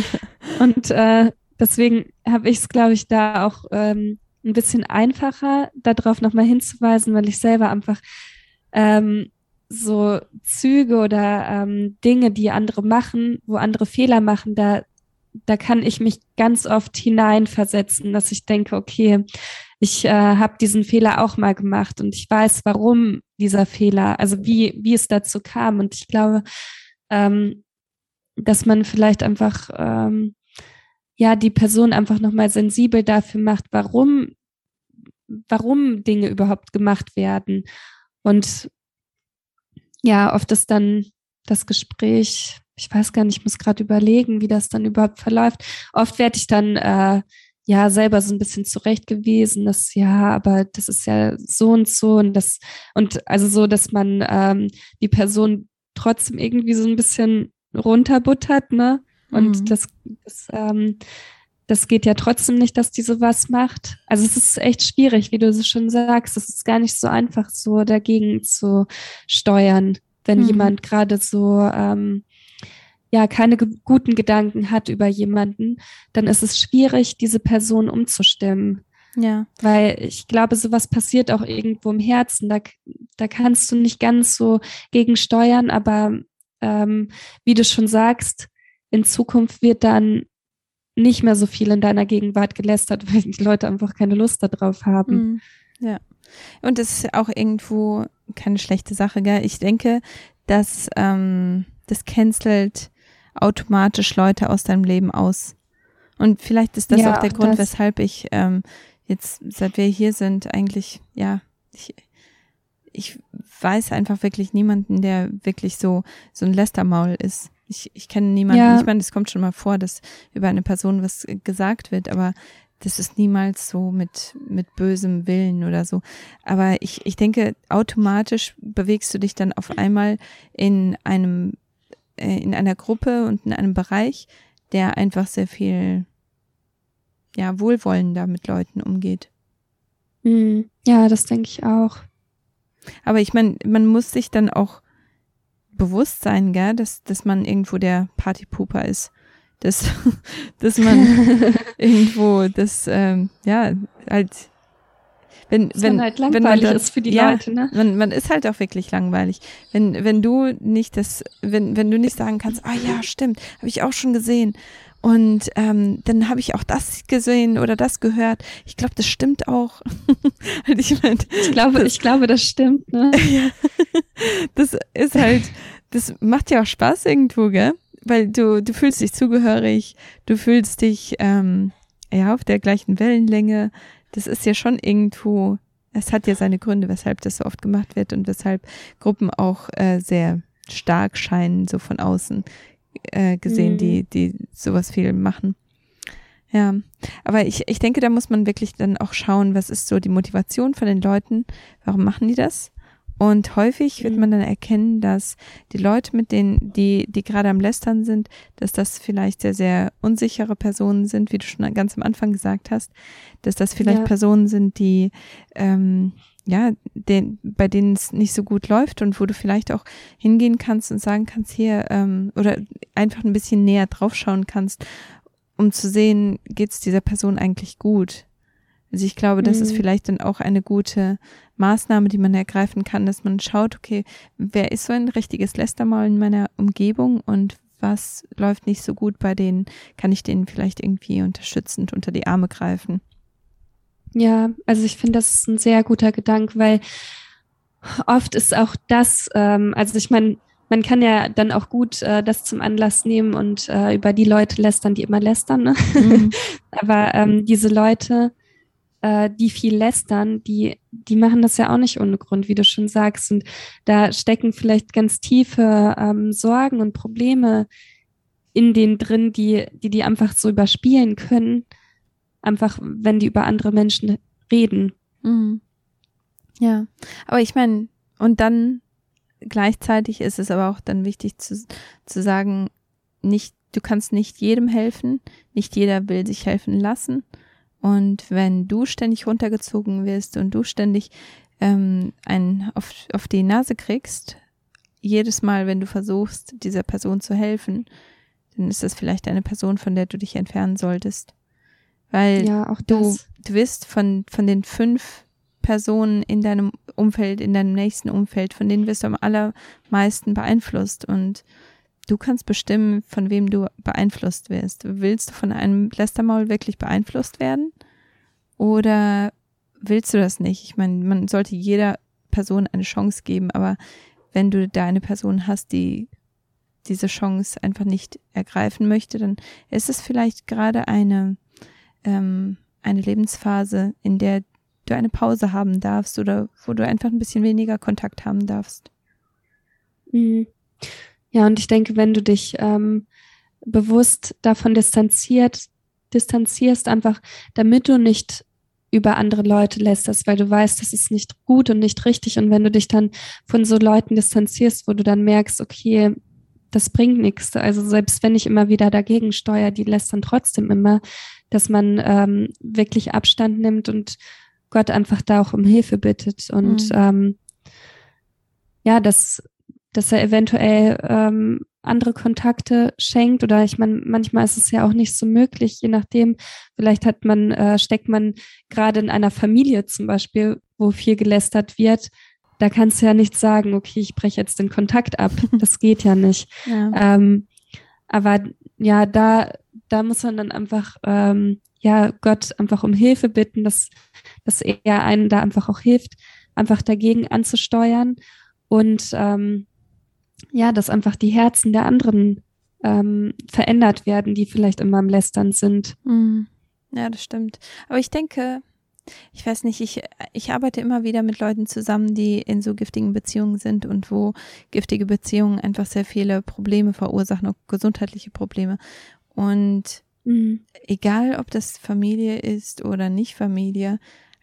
und äh, deswegen habe ich es, glaube ich, da auch ähm, ein bisschen einfacher, darauf nochmal hinzuweisen, weil ich selber einfach ähm, so Züge oder ähm, Dinge, die andere machen, wo andere Fehler machen, da, da kann ich mich ganz oft hineinversetzen, dass ich denke, okay, ich äh, habe diesen Fehler auch mal gemacht und ich weiß, warum dieser Fehler, also wie, wie es dazu kam. Und ich glaube, ähm, dass man vielleicht einfach ähm, ja die Person einfach nochmal sensibel dafür macht, warum, warum Dinge überhaupt gemacht werden. Und ja, oft ist dann das Gespräch, ich weiß gar nicht, ich muss gerade überlegen, wie das dann überhaupt verläuft. Oft werde ich dann äh, ja selber so ein bisschen zurechtgewiesen, dass ja, aber das ist ja so und so und das und also so, dass man ähm, die Person trotzdem irgendwie so ein bisschen runterbuttert, ne? Und mhm. das, das, ähm, das geht ja trotzdem nicht, dass die sowas macht. Also es ist echt schwierig, wie du es schon sagst. Es ist gar nicht so einfach, so dagegen zu steuern, wenn mhm. jemand gerade so ähm, ja keine guten Gedanken hat über jemanden, dann ist es schwierig, diese Person umzustimmen. Ja. Weil ich glaube, sowas passiert auch irgendwo im Herzen. Da, da kannst du nicht ganz so gegen steuern, aber ähm, wie du schon sagst, in Zukunft wird dann nicht mehr so viel in deiner Gegenwart gelästert, weil die Leute einfach keine Lust darauf haben. Mhm. Ja. Und es ist auch irgendwo keine schlechte Sache, gell? Ich denke, dass ähm, das cancelt automatisch Leute aus deinem Leben aus. Und vielleicht ist das ja, auch der Grund, das. weshalb ich ähm, jetzt, seit wir hier sind, eigentlich, ja, ich, ich weiß einfach wirklich niemanden, der wirklich so, so ein Lästermaul ist. Ich, ich kenne niemanden, ja. ich meine, es kommt schon mal vor, dass über eine Person was gesagt wird, aber das ist niemals so mit, mit bösem Willen oder so. Aber ich, ich denke, automatisch bewegst du dich dann auf einmal in einem, in einer Gruppe und in einem Bereich, der einfach sehr viel, ja, wohlwollender mit Leuten umgeht. Mhm. Ja, das denke ich auch. Aber ich meine, man muss sich dann auch bewusst sein, gell, dass, dass man irgendwo der Partypooper ist. Dass, dass man irgendwo das, ähm, ja, halt, wenn, das wenn, halt langweilig wenn man ist für die ja, Leute, ne? Man, man ist halt auch wirklich langweilig. Wenn, wenn du nicht das, wenn, wenn du nicht sagen kannst, ah ja, stimmt, habe ich auch schon gesehen. Und ähm, dann habe ich auch das gesehen oder das gehört. Ich glaube, das stimmt auch. ich, mein, ich glaube, das, ich glaube, das stimmt. Ne? ja, das ist halt, das macht ja auch Spaß irgendwo, gell? Weil du, du fühlst dich zugehörig, du fühlst dich ähm, ja auf der gleichen Wellenlänge. Das ist ja schon irgendwo, es hat ja seine Gründe, weshalb das so oft gemacht wird und weshalb Gruppen auch äh, sehr stark scheinen, so von außen äh, gesehen, mhm. die, die sowas viel machen. Ja, aber ich, ich denke, da muss man wirklich dann auch schauen, was ist so die Motivation von den Leuten, warum machen die das? Und häufig wird mhm. man dann erkennen, dass die Leute, mit denen, die, die gerade am Lästern sind, dass das vielleicht sehr, sehr unsichere Personen sind, wie du schon ganz am Anfang gesagt hast, dass das vielleicht ja. Personen sind, die ähm, ja, den, bei denen es nicht so gut läuft und wo du vielleicht auch hingehen kannst und sagen kannst, hier, ähm, oder einfach ein bisschen näher draufschauen kannst, um zu sehen, geht es dieser Person eigentlich gut. Also ich glaube, das mhm. ist vielleicht dann auch eine gute Maßnahme, die man ergreifen kann, dass man schaut, okay, wer ist so ein richtiges Lästermaul in meiner Umgebung und was läuft nicht so gut bei denen, kann ich denen vielleicht irgendwie unterstützend unter die Arme greifen. Ja, also ich finde, das ist ein sehr guter Gedanke, weil oft ist auch das, ähm, also ich meine, man kann ja dann auch gut äh, das zum Anlass nehmen und äh, über die Leute lästern, die immer lästern. Ne? Mhm. Aber ähm, diese Leute, äh, die viel lästern, die, die machen das ja auch nicht ohne Grund, wie du schon sagst. Und da stecken vielleicht ganz tiefe ähm, Sorgen und Probleme in denen drin, die, die die einfach so überspielen können, einfach wenn die über andere Menschen reden. Mhm. Ja, aber ich meine, und dann gleichzeitig ist es aber auch dann wichtig zu, zu sagen, nicht, du kannst nicht jedem helfen, nicht jeder will sich helfen lassen. Und wenn du ständig runtergezogen wirst und du ständig ähm, einen auf, auf die Nase kriegst, jedes Mal, wenn du versuchst, dieser Person zu helfen, dann ist das vielleicht eine Person, von der du dich entfernen solltest. Weil ja, auch du, du wirst von, von den fünf Personen in deinem Umfeld, in deinem nächsten Umfeld, von denen wirst du am allermeisten beeinflusst und du kannst bestimmen, von wem du beeinflusst wirst. Willst du von einem Lästermaul wirklich beeinflusst werden? Oder willst du das nicht? Ich meine, man sollte jeder Person eine Chance geben, aber wenn du da eine Person hast, die diese Chance einfach nicht ergreifen möchte, dann ist es vielleicht gerade eine, ähm, eine Lebensphase, in der du eine Pause haben darfst oder wo du einfach ein bisschen weniger Kontakt haben darfst. Mhm. Ja, und ich denke, wenn du dich ähm, bewusst davon distanziert, distanzierst, einfach damit du nicht über andere Leute lässt weil du weißt, das ist nicht gut und nicht richtig. Und wenn du dich dann von so Leuten distanzierst, wo du dann merkst, okay, das bringt nichts. Also selbst wenn ich immer wieder dagegen steuere, die lässt dann trotzdem immer, dass man ähm, wirklich Abstand nimmt und Gott einfach da auch um Hilfe bittet und mhm. ähm, ja, dass, dass er eventuell ähm, andere Kontakte schenkt oder ich meine, manchmal ist es ja auch nicht so möglich, je nachdem, vielleicht hat man, äh, steckt man gerade in einer Familie zum Beispiel, wo viel gelästert wird, da kannst du ja nicht sagen, okay, ich breche jetzt den Kontakt ab. Das geht ja nicht. Ja. Ähm, aber ja, da, da muss man dann einfach, ähm, ja, Gott einfach um Hilfe bitten, dass, dass er einen da einfach auch hilft, einfach dagegen anzusteuern und ähm, ja, dass einfach die Herzen der anderen ähm, verändert werden, die vielleicht immer am Lästern sind. Mhm. Ja, das stimmt. Aber ich denke, ich weiß nicht, ich, ich arbeite immer wieder mit Leuten zusammen, die in so giftigen Beziehungen sind und wo giftige Beziehungen einfach sehr viele Probleme verursachen, auch gesundheitliche Probleme. Und mhm. egal, ob das Familie ist oder nicht Familie,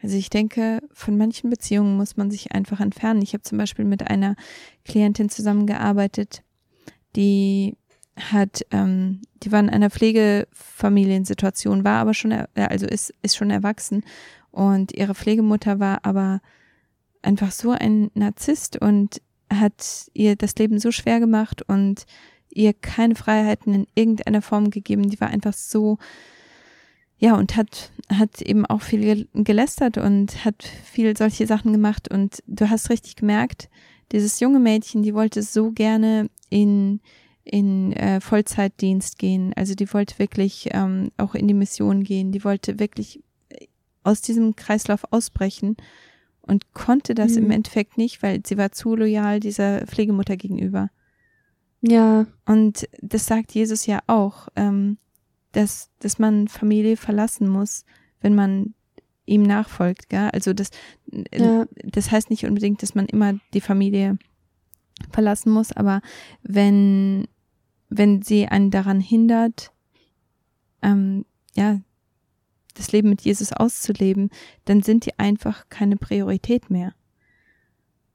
also ich denke, von manchen Beziehungen muss man sich einfach entfernen. Ich habe zum Beispiel mit einer Klientin zusammengearbeitet, die hat, ähm, die war in einer Pflegefamiliensituation, war aber schon, also ist, ist schon erwachsen und ihre Pflegemutter war aber einfach so ein Narzisst und hat ihr das Leben so schwer gemacht und ihr keine Freiheiten in irgendeiner Form gegeben. Die war einfach so, ja, und hat, hat eben auch viel gelästert und hat viel solche Sachen gemacht. Und du hast richtig gemerkt, dieses junge Mädchen, die wollte so gerne in, in äh, Vollzeitdienst gehen. Also die wollte wirklich ähm, auch in die Mission gehen. Die wollte wirklich aus diesem Kreislauf ausbrechen und konnte das mhm. im Endeffekt nicht, weil sie war zu loyal dieser Pflegemutter gegenüber. Ja. Und das sagt Jesus ja auch, ähm, dass, dass man Familie verlassen muss, wenn man ihm nachfolgt. Gell? Also das, äh, ja. das heißt nicht unbedingt, dass man immer die Familie verlassen muss, aber wenn, wenn sie einen daran hindert, ähm, ja, das Leben mit Jesus auszuleben, dann sind die einfach keine Priorität mehr.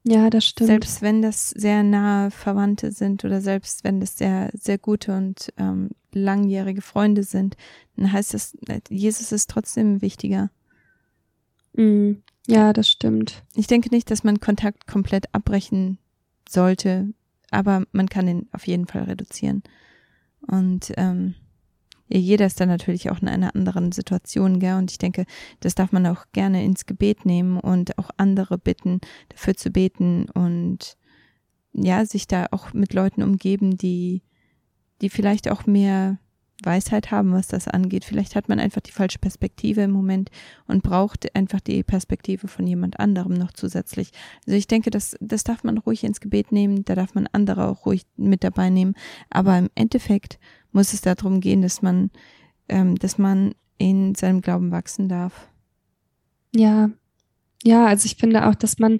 Ja, das stimmt. Selbst wenn das sehr nahe Verwandte sind oder selbst wenn das sehr, sehr gute und ähm, langjährige Freunde sind, dann heißt das, Jesus ist trotzdem wichtiger. Mm, ja, das stimmt. Ich denke nicht, dass man Kontakt komplett abbrechen sollte, aber man kann ihn auf jeden Fall reduzieren. Und ähm, jeder ist dann natürlich auch in einer anderen Situation, gell? Und ich denke, das darf man auch gerne ins Gebet nehmen und auch andere bitten, dafür zu beten und ja, sich da auch mit Leuten umgeben, die, die vielleicht auch mehr Weisheit haben, was das angeht. Vielleicht hat man einfach die falsche Perspektive im Moment und braucht einfach die Perspektive von jemand anderem noch zusätzlich. Also ich denke, das, das darf man ruhig ins Gebet nehmen, da darf man andere auch ruhig mit dabei nehmen. Aber im Endeffekt muss es darum gehen, dass man, ähm, dass man in seinem Glauben wachsen darf. Ja, ja, also ich finde auch, dass man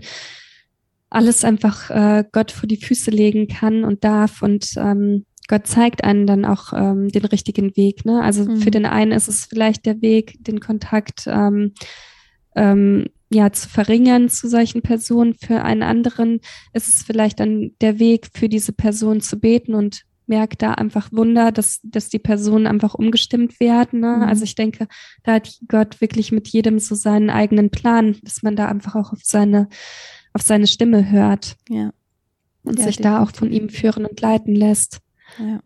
alles einfach äh, Gott vor die Füße legen kann und darf und ähm, Gott zeigt einen dann auch ähm, den richtigen Weg. Ne? Also mhm. für den einen ist es vielleicht der Weg, den Kontakt ähm, ähm, ja zu verringern zu solchen Personen. Für einen anderen ist es vielleicht dann der Weg, für diese Person zu beten und merkt da einfach Wunder, dass, dass die Personen einfach umgestimmt werden. Ne? Mhm. Also ich denke, da hat Gott wirklich mit jedem so seinen eigenen Plan, dass man da einfach auch auf seine, auf seine Stimme hört. Ja. Und ja, sich definitiv. da auch von ihm führen und leiten lässt. Ja.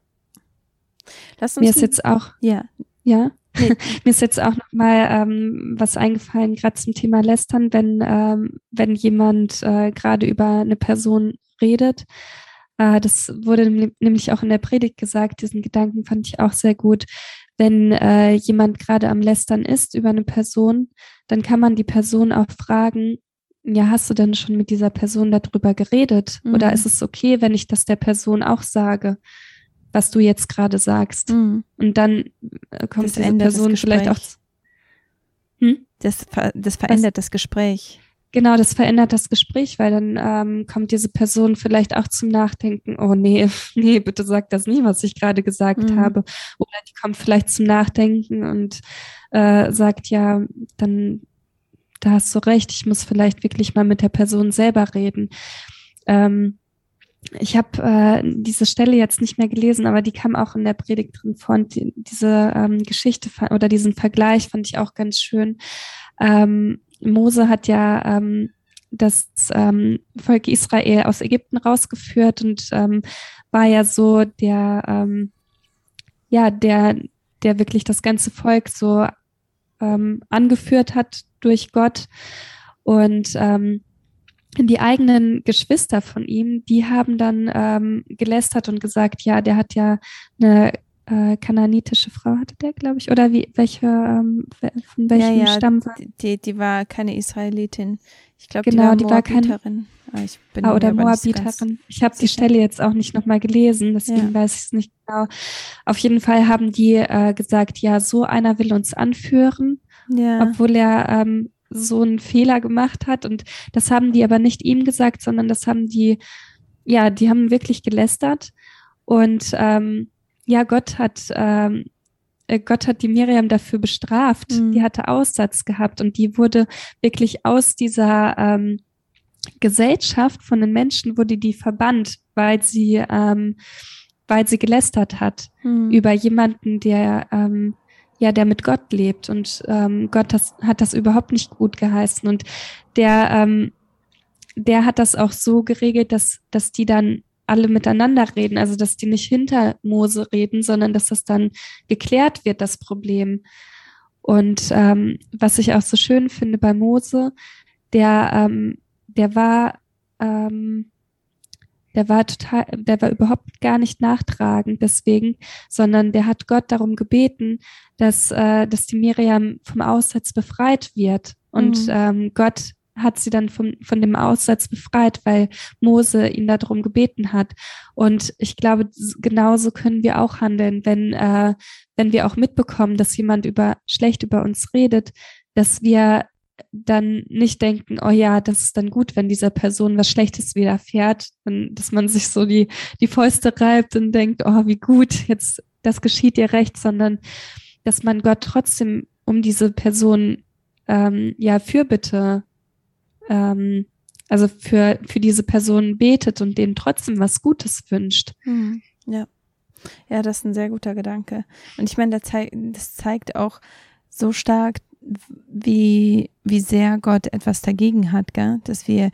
Lass uns Mir ist jetzt auch, ja, ja. Nee. Mir ist jetzt auch noch mal ähm, was eingefallen, gerade zum Thema Lästern, wenn, ähm, wenn jemand äh, gerade über eine Person redet. Äh, das wurde nämlich auch in der Predigt gesagt, diesen Gedanken fand ich auch sehr gut. Wenn äh, jemand gerade am Lästern ist über eine Person, dann kann man die Person auch fragen, ja, hast du denn schon mit dieser Person darüber geredet? Mhm. Oder ist es okay, wenn ich das der Person auch sage? Was du jetzt gerade sagst. Mhm. Und dann äh, kommt das diese Person vielleicht auch. Hm? Das, das verändert was? das Gespräch. Genau, das verändert das Gespräch, weil dann ähm, kommt diese Person vielleicht auch zum Nachdenken, oh nee, nee, bitte sag das nie, was ich gerade gesagt mhm. habe. Oder die kommt vielleicht zum Nachdenken und äh, sagt, ja, dann, da hast du recht, ich muss vielleicht wirklich mal mit der Person selber reden. Ähm, ich habe äh, diese Stelle jetzt nicht mehr gelesen, aber die kam auch in der Predigt drin vor. Und die, diese ähm, Geschichte oder diesen Vergleich fand ich auch ganz schön. Ähm, Mose hat ja ähm, das ähm, Volk Israel aus Ägypten rausgeführt und ähm, war ja so der, ähm, ja, der, der wirklich das ganze Volk so ähm, angeführt hat durch Gott. Und ähm, die eigenen Geschwister von ihm, die haben dann ähm, gelästert und gesagt, ja, der hat ja eine äh, kananitische Frau, hatte der, glaube ich, oder wie, welche, ähm, von welchem ja, ja, Stamm war? Die, die war keine Israelitin. Ich glaube, genau, die war, die war keine, ah, ich bin ah, oder Moabiterin. Ich habe die Stelle jetzt auch nicht nochmal gelesen, deswegen ja. weiß ich es nicht genau. Auf jeden Fall haben die äh, gesagt, ja, so einer will uns anführen, ja. obwohl er ähm, so einen Fehler gemacht hat. Und das haben die aber nicht ihm gesagt, sondern das haben die, ja, die haben wirklich gelästert. Und ähm, ja, Gott hat, ähm, äh, Gott hat die Miriam dafür bestraft. Mhm. Die hatte Aussatz gehabt und die wurde wirklich aus dieser ähm, Gesellschaft von den Menschen wurde die verbannt, weil sie, ähm, weil sie gelästert hat mhm. über jemanden, der ähm, ja, der mit Gott lebt und ähm, Gott das, hat das überhaupt nicht gut geheißen und der, ähm, der hat das auch so geregelt, dass, dass die dann alle miteinander reden, also dass die nicht hinter Mose reden, sondern dass das dann geklärt wird, das Problem. Und ähm, was ich auch so schön finde bei Mose, der, ähm, der war, ähm, der war total, der war überhaupt gar nicht nachtragend deswegen, sondern der hat Gott darum gebeten, dass, äh, dass die Miriam vom Aussatz befreit wird. Und mhm. ähm, Gott hat sie dann vom, von dem Aussatz befreit, weil Mose ihn darum gebeten hat. Und ich glaube, genauso können wir auch handeln, wenn, äh, wenn wir auch mitbekommen, dass jemand über schlecht über uns redet, dass wir dann nicht denken, oh ja, das ist dann gut, wenn dieser Person was Schlechtes widerfährt, dass man sich so die, die Fäuste reibt und denkt, oh, wie gut, jetzt, das geschieht dir recht, sondern dass man Gott trotzdem um diese Person, ähm, ja, Fürbitte, ähm, also für, für diese Person betet und denen trotzdem was Gutes wünscht. Mhm. Ja. Ja, das ist ein sehr guter Gedanke. Und ich meine, das zeigt auch so stark, wie, wie sehr Gott etwas dagegen hat, gell? dass wir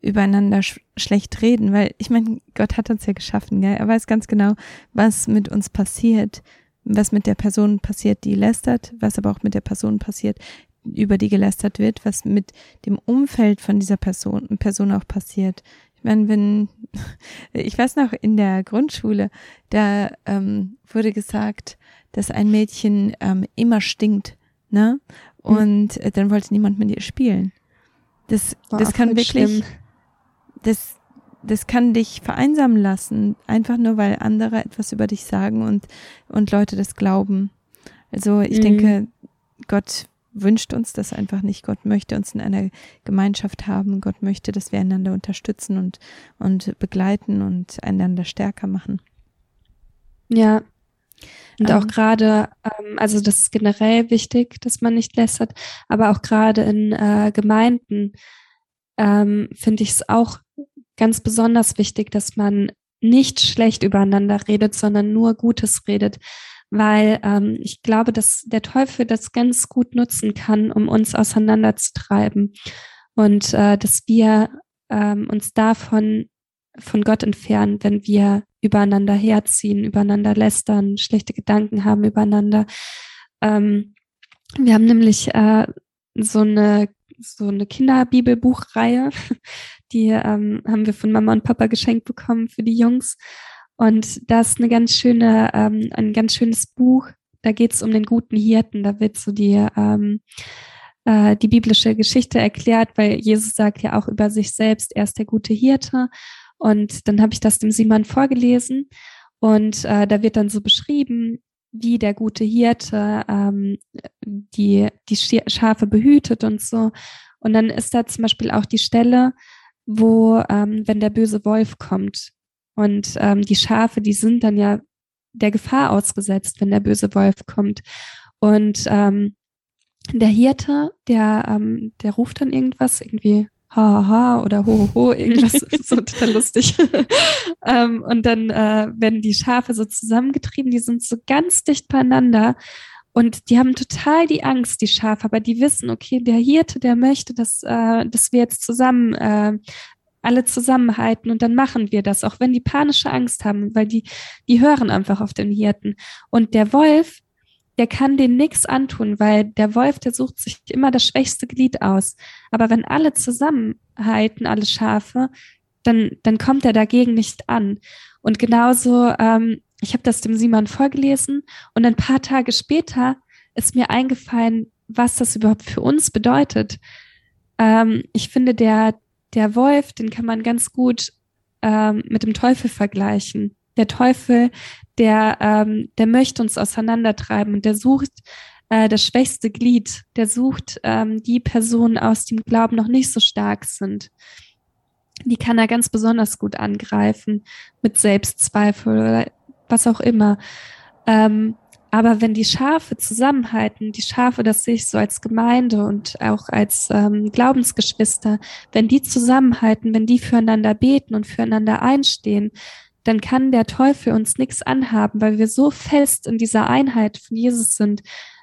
übereinander sch schlecht reden, weil ich meine, Gott hat uns ja geschaffen, gell? er weiß ganz genau, was mit uns passiert, was mit der Person passiert, die lästert, was aber auch mit der Person passiert, über die gelästert wird, was mit dem Umfeld von dieser Person, Person auch passiert. Ich meine, wenn, ich weiß noch, in der Grundschule, da ähm, wurde gesagt, dass ein Mädchen ähm, immer stinkt, ne? Hm. Und äh, dann wollte niemand mit ihr spielen. Das, War das kann wirklich, schlimm. das, das kann dich vereinsamen lassen, einfach nur weil andere etwas über dich sagen und, und Leute das glauben. Also ich mhm. denke, Gott wünscht uns das einfach nicht. Gott möchte uns in einer Gemeinschaft haben. Gott möchte, dass wir einander unterstützen und, und begleiten und einander stärker machen. Ja. Und auch ähm. gerade, ähm, also das ist generell wichtig, dass man nicht lästert, aber auch gerade in äh, Gemeinden ähm, finde ich es auch ganz besonders wichtig, dass man nicht schlecht übereinander redet, sondern nur Gutes redet, weil ähm, ich glaube, dass der Teufel das ganz gut nutzen kann, um uns auseinanderzutreiben und äh, dass wir ähm, uns davon von Gott entfernen, wenn wir übereinander herziehen, übereinander lästern, schlechte Gedanken haben übereinander. Ähm, wir haben nämlich äh, so eine so eine Kinderbibelbuchreihe, die ähm, haben wir von Mama und Papa geschenkt bekommen für die Jungs. Und das ist eine ganz schöne, ähm, ein ganz schönes Buch. Da geht es um den guten Hirten. Da wird so die ähm, äh, die biblische Geschichte erklärt, weil Jesus sagt ja auch über sich selbst, er ist der gute Hirte. Und dann habe ich das dem Simon vorgelesen und äh, da wird dann so beschrieben, wie der gute Hirte ähm, die, die Schafe behütet und so. Und dann ist da zum Beispiel auch die Stelle, wo, ähm, wenn der böse Wolf kommt und ähm, die Schafe, die sind dann ja der Gefahr ausgesetzt, wenn der böse Wolf kommt. Und ähm, der Hirte, der, ähm, der ruft dann irgendwas, irgendwie ha ha ha oder ho ho ho, irgendwas so total lustig. ähm, und dann äh, werden die Schafe so zusammengetrieben, die sind so ganz dicht beieinander und die haben total die Angst, die Schafe, aber die wissen, okay, der Hirte, der möchte, dass, äh, dass wir jetzt zusammen äh, alle zusammenhalten und dann machen wir das, auch wenn die panische Angst haben, weil die, die hören einfach auf den Hirten. Und der Wolf, der kann denen nichts antun, weil der Wolf, der sucht sich immer das schwächste Glied aus. Aber wenn alle zusammenhalten, alle Schafe, dann, dann kommt er dagegen nicht an. Und genauso, ähm, ich habe das dem Simon vorgelesen und ein paar Tage später ist mir eingefallen, was das überhaupt für uns bedeutet. Ähm, ich finde, der, der Wolf, den kann man ganz gut ähm, mit dem Teufel vergleichen. Der Teufel, der, ähm, der möchte uns auseinandertreiben und der sucht äh, das schwächste Glied, der sucht ähm, die Personen aus, die im Glauben noch nicht so stark sind. Die kann er ganz besonders gut angreifen mit Selbstzweifel oder was auch immer. Ähm, aber wenn die Schafe zusammenhalten, die Schafe, das sehe ich so als Gemeinde und auch als ähm, Glaubensgeschwister, wenn die zusammenhalten, wenn die füreinander beten und füreinander einstehen, dann kann der Teufel uns nichts anhaben, weil wir so fest in dieser Einheit von Jesus sind.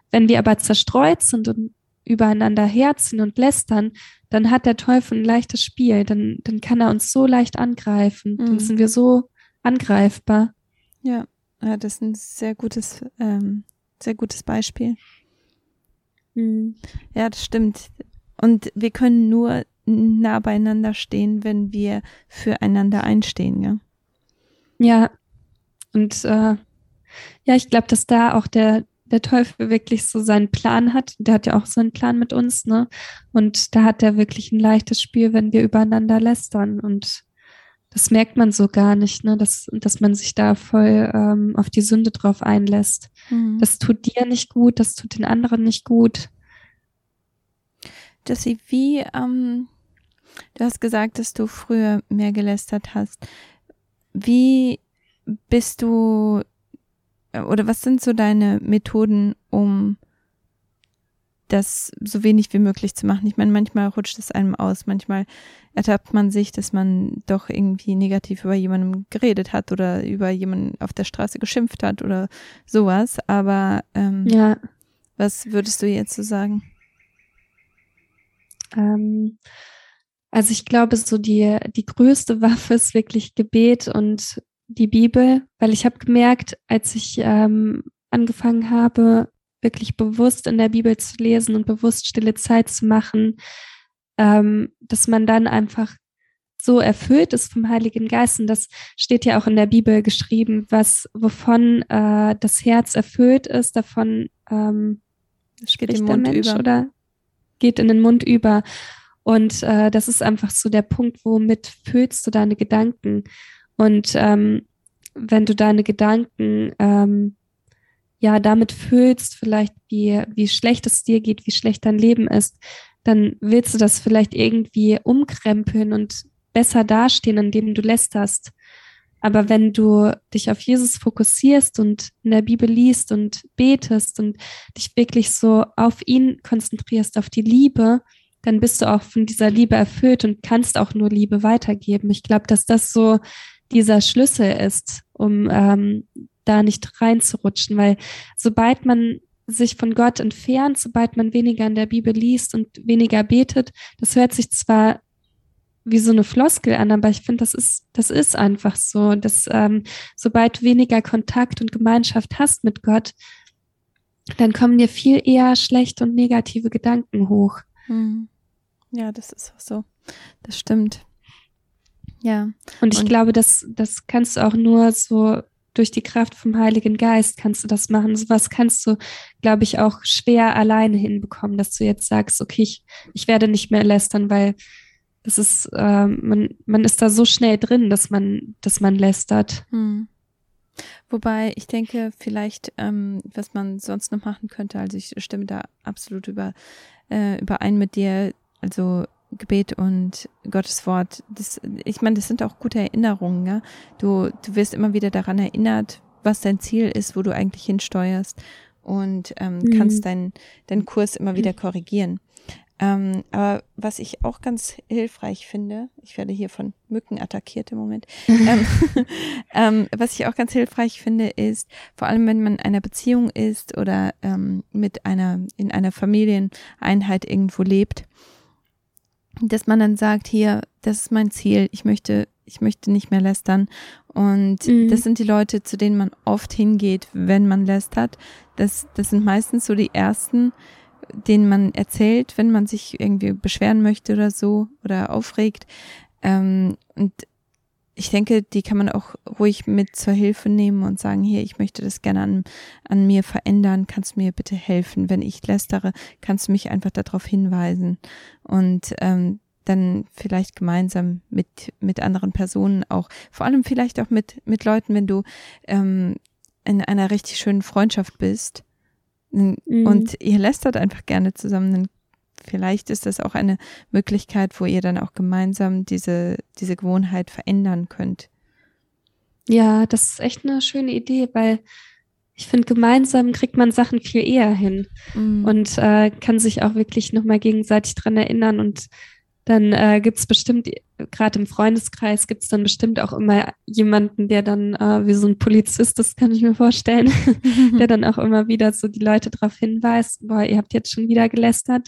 Wenn wir aber zerstreut sind und übereinander herzen und lästern, dann hat der Teufel ein leichtes Spiel. Dann, dann kann er uns so leicht angreifen. Mhm. Dann sind wir so angreifbar. Ja, ja das ist ein sehr gutes, ähm, sehr gutes Beispiel. Mhm. Ja, das stimmt. Und wir können nur nah beieinander stehen, wenn wir füreinander einstehen, ja. Ja, und äh, ja, ich glaube, dass da auch der, der Teufel wirklich so seinen Plan hat. Der hat ja auch so einen Plan mit uns, ne? Und da hat er wirklich ein leichtes Spiel, wenn wir übereinander lästern. Und das merkt man so gar nicht, ne? Dass, dass man sich da voll ähm, auf die Sünde drauf einlässt. Mhm. Das tut dir nicht gut, das tut den anderen nicht gut. Jessie, wie, ähm, du hast gesagt, dass du früher mehr gelästert hast. Wie bist du oder was sind so deine Methoden, um das so wenig wie möglich zu machen? Ich meine, manchmal rutscht es einem aus, manchmal ertappt man sich, dass man doch irgendwie negativ über jemanden geredet hat oder über jemanden auf der Straße geschimpft hat oder sowas. Aber ähm, ja. was würdest du jetzt so sagen? Ähm, also ich glaube, so die, die größte Waffe ist wirklich Gebet und die Bibel, weil ich habe gemerkt, als ich ähm, angefangen habe, wirklich bewusst in der Bibel zu lesen und bewusst stille Zeit zu machen, ähm, dass man dann einfach so erfüllt ist vom Heiligen Geist. Und das steht ja auch in der Bibel geschrieben, was, wovon äh, das Herz erfüllt ist, davon ähm, spricht der Mensch über. oder geht in den Mund über. Und äh, das ist einfach so der Punkt, womit fühlst du deine Gedanken. Und ähm, wenn du deine Gedanken ähm, ja damit fühlst, vielleicht wie, wie schlecht es dir geht, wie schlecht dein Leben ist, dann willst du das vielleicht irgendwie umkrempeln und besser dastehen, indem du lästerst. Aber wenn du dich auf Jesus fokussierst und in der Bibel liest und betest und dich wirklich so auf ihn konzentrierst, auf die Liebe, dann bist du auch von dieser Liebe erfüllt und kannst auch nur Liebe weitergeben. Ich glaube, dass das so dieser Schlüssel ist, um ähm, da nicht reinzurutschen, weil sobald man sich von Gott entfernt, sobald man weniger in der Bibel liest und weniger betet, das hört sich zwar wie so eine Floskel an, aber ich finde, das ist, das ist einfach so, dass ähm, sobald du weniger Kontakt und Gemeinschaft hast mit Gott, dann kommen dir viel eher schlechte und negative Gedanken hoch. Hm. Ja, das ist auch so. Das stimmt. Ja. Und ich und glaube, das, das kannst du auch nur so durch die Kraft vom Heiligen Geist kannst du das machen. So was kannst du, glaube ich, auch schwer alleine hinbekommen, dass du jetzt sagst, okay, ich, ich werde nicht mehr lästern, weil das ist, äh, man, man ist da so schnell drin, dass man, dass man lästert. Hm. Wobei ich denke, vielleicht, ähm, was man sonst noch machen könnte, also ich stimme da absolut über, äh, überein mit dir, also Gebet und Gottes Wort, das, ich meine, das sind auch gute Erinnerungen, ja. Du, du wirst immer wieder daran erinnert, was dein Ziel ist, wo du eigentlich hinsteuerst und ähm, mhm. kannst deinen deinen Kurs immer wieder korrigieren. Ähm, aber was ich auch ganz hilfreich finde, ich werde hier von Mücken attackiert im Moment, ähm, ähm, was ich auch ganz hilfreich finde, ist, vor allem wenn man in einer Beziehung ist oder ähm, mit einer, in einer Familieneinheit irgendwo lebt, dass man dann sagt, hier, das ist mein Ziel, ich möchte, ich möchte nicht mehr lästern. Und mhm. das sind die Leute, zu denen man oft hingeht, wenn man lästert. Das, das sind meistens so die ersten, denen man erzählt, wenn man sich irgendwie beschweren möchte oder so oder aufregt. Ähm, und ich denke, die kann man auch ruhig mit zur Hilfe nehmen und sagen, hier, ich möchte das gerne an, an mir verändern, kannst du mir bitte helfen? Wenn ich lästere, kannst du mich einfach darauf hinweisen. Und ähm, dann vielleicht gemeinsam mit, mit anderen Personen auch, vor allem vielleicht auch mit, mit Leuten, wenn du ähm, in einer richtig schönen Freundschaft bist mhm. und ihr lästert einfach gerne zusammen, dann vielleicht ist das auch eine Möglichkeit, wo ihr dann auch gemeinsam diese, diese Gewohnheit verändern könnt. Ja, das ist echt eine schöne Idee, weil ich finde, gemeinsam kriegt man Sachen viel eher hin mm. und äh, kann sich auch wirklich nochmal gegenseitig dran erinnern. Und dann äh, gibt es bestimmt, gerade im Freundeskreis, gibt es dann bestimmt auch immer jemanden, der dann äh, wie so ein Polizist, das kann ich mir vorstellen, der dann auch immer wieder so die Leute darauf hinweist, boah, ihr habt jetzt schon wieder gelästert.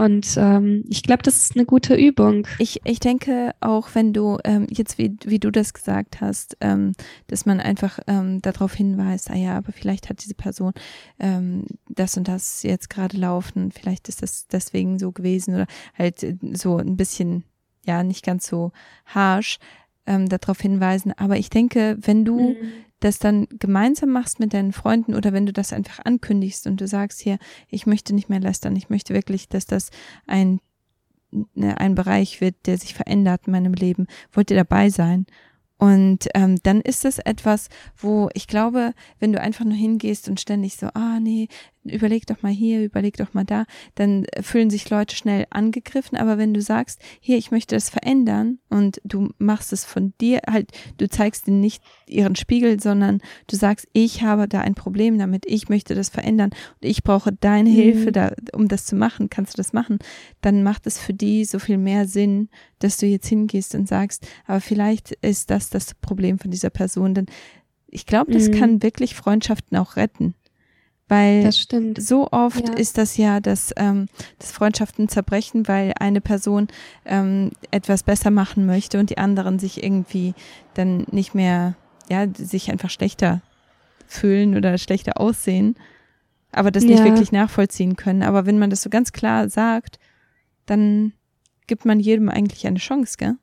Und ähm, ich glaube, das ist eine gute Übung. Ich, ich denke auch, wenn du ähm, jetzt, wie, wie du das gesagt hast, ähm, dass man einfach ähm, darauf hinweist, ah ja, aber vielleicht hat diese Person ähm, das und das jetzt gerade laufen, vielleicht ist das deswegen so gewesen oder halt äh, so ein bisschen, ja, nicht ganz so harsh ähm, darauf hinweisen. Aber ich denke, wenn du mhm das dann gemeinsam machst mit deinen Freunden oder wenn du das einfach ankündigst und du sagst hier, ich möchte nicht mehr lästern, ich möchte wirklich, dass das ein, ne, ein Bereich wird, der sich verändert in meinem Leben, wollt ihr dabei sein? Und ähm, dann ist es etwas, wo ich glaube, wenn du einfach nur hingehst und ständig so, ah nee, überleg doch mal hier, überleg doch mal da, dann fühlen sich Leute schnell angegriffen. Aber wenn du sagst, hier, ich möchte das verändern und du machst es von dir, halt, du zeigst ihnen nicht ihren Spiegel, sondern du sagst, ich habe da ein Problem damit, ich möchte das verändern und ich brauche deine mhm. Hilfe, da, um das zu machen, kannst du das machen, dann macht es für die so viel mehr Sinn, dass du jetzt hingehst und sagst, aber vielleicht ist das das Problem von dieser Person, denn ich glaube, das mhm. kann wirklich Freundschaften auch retten. Weil so oft ja. ist das ja, dass, ähm, dass Freundschaften zerbrechen, weil eine Person ähm, etwas besser machen möchte und die anderen sich irgendwie dann nicht mehr, ja, sich einfach schlechter fühlen oder schlechter aussehen, aber das ja. nicht wirklich nachvollziehen können. Aber wenn man das so ganz klar sagt, dann gibt man jedem eigentlich eine Chance, gell?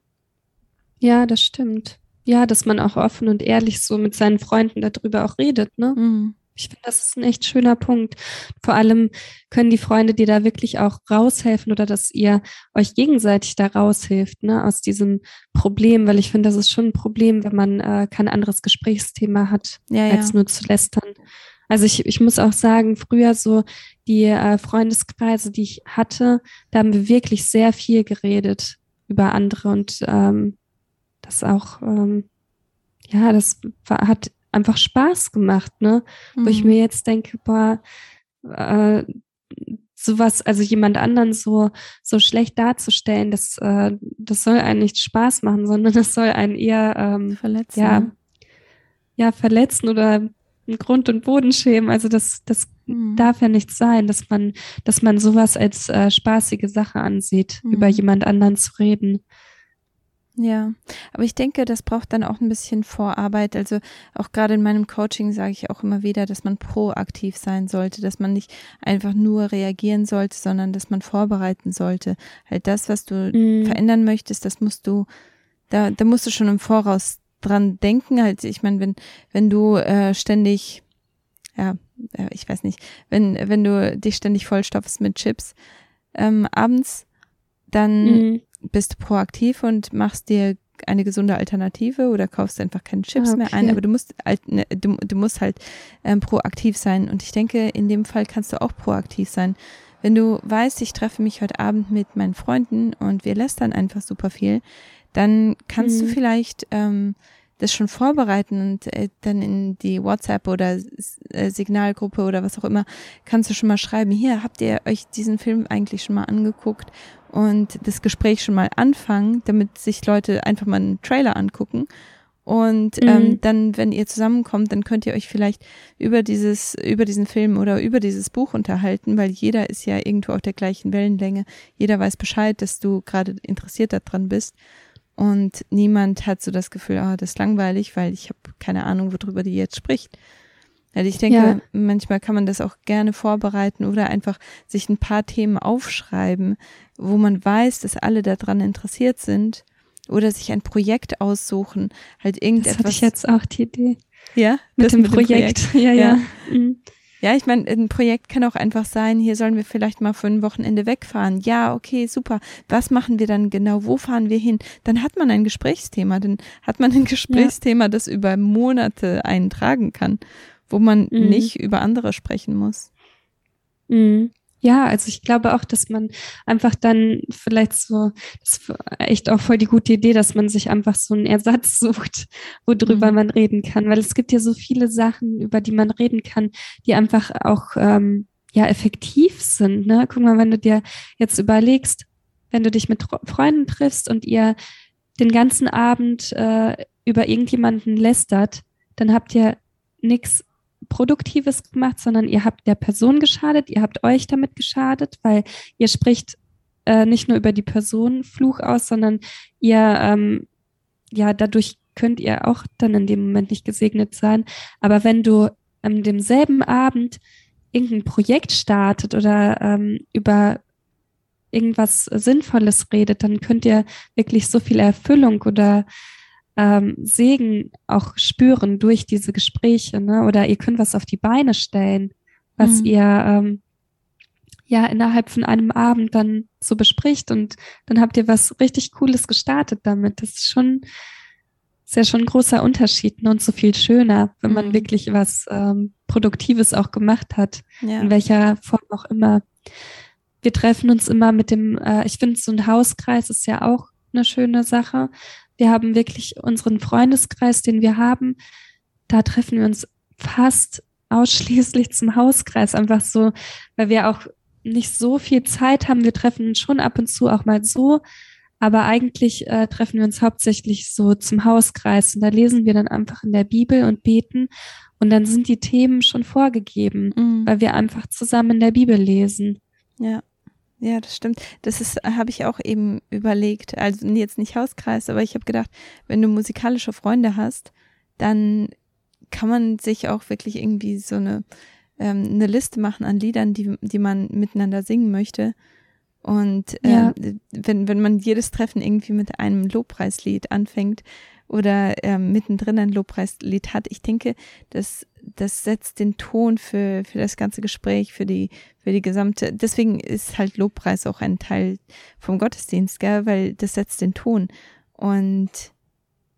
Ja, das stimmt. Ja, dass man auch offen und ehrlich so mit seinen Freunden darüber auch redet, ne? Mhm. Ich finde, das ist ein echt schöner Punkt. Vor allem können die Freunde dir da wirklich auch raushelfen oder dass ihr euch gegenseitig da raushilft, ne, aus diesem Problem, weil ich finde, das ist schon ein Problem, wenn man äh, kein anderes Gesprächsthema hat, ja, als ja. nur zu lästern. Also ich, ich muss auch sagen, früher so die äh, Freundeskreise, die ich hatte, da haben wir wirklich sehr viel geredet über andere und ähm, das auch ähm, ja, das war, hat einfach Spaß gemacht, ne? Mhm. Wo ich mhm. mir jetzt denke, boah, äh, sowas, also jemand anderen so, so schlecht darzustellen, das, äh, das soll einen nicht Spaß machen, sondern das soll einen eher ähm, verletzen. Ja, ja, verletzen oder Grund und Boden schämen. Also das, das mhm. darf ja nicht sein, dass man, dass man sowas als äh, spaßige Sache ansieht, mhm. über jemand anderen zu reden. Ja, aber ich denke, das braucht dann auch ein bisschen Vorarbeit. Also auch gerade in meinem Coaching sage ich auch immer wieder, dass man proaktiv sein sollte, dass man nicht einfach nur reagieren sollte, sondern dass man vorbereiten sollte. Halt das, was du mhm. verändern möchtest, das musst du, da, da musst du schon im Voraus dran denken. Halt, ich meine, wenn, wenn du äh, ständig, ja, ich weiß nicht, wenn, wenn du dich ständig vollstopfst mit Chips ähm, abends, dann mhm bist du proaktiv und machst dir eine gesunde Alternative oder kaufst einfach keine Chips okay. mehr ein, aber du musst halt, ne, du, du musst halt ähm, proaktiv sein. Und ich denke, in dem Fall kannst du auch proaktiv sein. Wenn du weißt, ich treffe mich heute Abend mit meinen Freunden und wir lästern einfach super viel, dann kannst mhm. du vielleicht ähm, das schon vorbereiten und äh, dann in die WhatsApp oder äh, Signalgruppe oder was auch immer kannst du schon mal schreiben, hier habt ihr euch diesen Film eigentlich schon mal angeguckt und das Gespräch schon mal anfangen, damit sich Leute einfach mal einen Trailer angucken. Und mhm. ähm, dann, wenn ihr zusammenkommt, dann könnt ihr euch vielleicht über dieses, über diesen Film oder über dieses Buch unterhalten, weil jeder ist ja irgendwo auf der gleichen Wellenlänge. Jeder weiß Bescheid, dass du gerade interessiert daran bist. Und niemand hat so das Gefühl, ah, das ist langweilig, weil ich habe keine Ahnung, worüber die jetzt spricht. Also ich denke, ja. manchmal kann man das auch gerne vorbereiten oder einfach sich ein paar Themen aufschreiben, wo man weiß, dass alle daran interessiert sind oder sich ein Projekt aussuchen, halt irgendetwas. Das hatte ich jetzt auch die Idee. Ja, mit, dem, mit Projekt. Projekt. Ja, ja. Ja, mhm. Ja ich meine, ein Projekt kann auch einfach sein, hier sollen wir vielleicht mal für ein Wochenende wegfahren. Ja, okay, super. Was machen wir dann genau? Wo fahren wir hin? Dann hat man ein Gesprächsthema, dann hat man ein Gesprächsthema, ja. das über Monate eintragen kann, wo man mhm. nicht über andere sprechen muss. Mhm. Ja, also ich glaube auch, dass man einfach dann vielleicht so, das ist echt auch voll die gute Idee, dass man sich einfach so einen Ersatz sucht, worüber mhm. man reden kann, weil es gibt ja so viele Sachen, über die man reden kann, die einfach auch ähm, ja effektiv sind. Ne? Guck mal, wenn du dir jetzt überlegst, wenn du dich mit Freunden triffst und ihr den ganzen Abend äh, über irgendjemanden lästert, dann habt ihr nichts Produktives gemacht, sondern ihr habt der Person geschadet, ihr habt euch damit geschadet, weil ihr spricht äh, nicht nur über die Person Fluch aus, sondern ihr, ähm, ja, dadurch könnt ihr auch dann in dem Moment nicht gesegnet sein. Aber wenn du an demselben Abend irgendein Projekt startet oder ähm, über irgendwas Sinnvolles redet, dann könnt ihr wirklich so viel Erfüllung oder ähm, Segen auch spüren durch diese Gespräche, ne? Oder ihr könnt was auf die Beine stellen, was mhm. ihr ähm, ja innerhalb von einem Abend dann so bespricht und dann habt ihr was richtig Cooles gestartet damit. Das ist schon ist ja schon ein großer Unterschied ne? und so viel schöner, wenn man mhm. wirklich was ähm, Produktives auch gemacht hat, ja. in welcher Form auch immer. Wir treffen uns immer mit dem, äh, ich finde, so ein Hauskreis ist ja auch eine schöne Sache. Wir haben wirklich unseren Freundeskreis, den wir haben. Da treffen wir uns fast ausschließlich zum Hauskreis, einfach so, weil wir auch nicht so viel Zeit haben. Wir treffen uns schon ab und zu auch mal so, aber eigentlich äh, treffen wir uns hauptsächlich so zum Hauskreis und da lesen wir dann einfach in der Bibel und beten und dann sind die Themen schon vorgegeben, mhm. weil wir einfach zusammen in der Bibel lesen. Ja. Ja, das stimmt. Das ist, habe ich auch eben überlegt. Also jetzt nicht Hauskreis, aber ich habe gedacht, wenn du musikalische Freunde hast, dann kann man sich auch wirklich irgendwie so eine, ähm, eine Liste machen an Liedern, die, die man miteinander singen möchte. Und ähm, ja. wenn, wenn man jedes Treffen irgendwie mit einem Lobpreislied anfängt oder ähm, mittendrin ein Lobpreislied hat, ich denke, das das setzt den Ton für, für das ganze Gespräch, für die, für die gesamte, deswegen ist halt Lobpreis auch ein Teil vom Gottesdienst, gell, weil das setzt den Ton. Und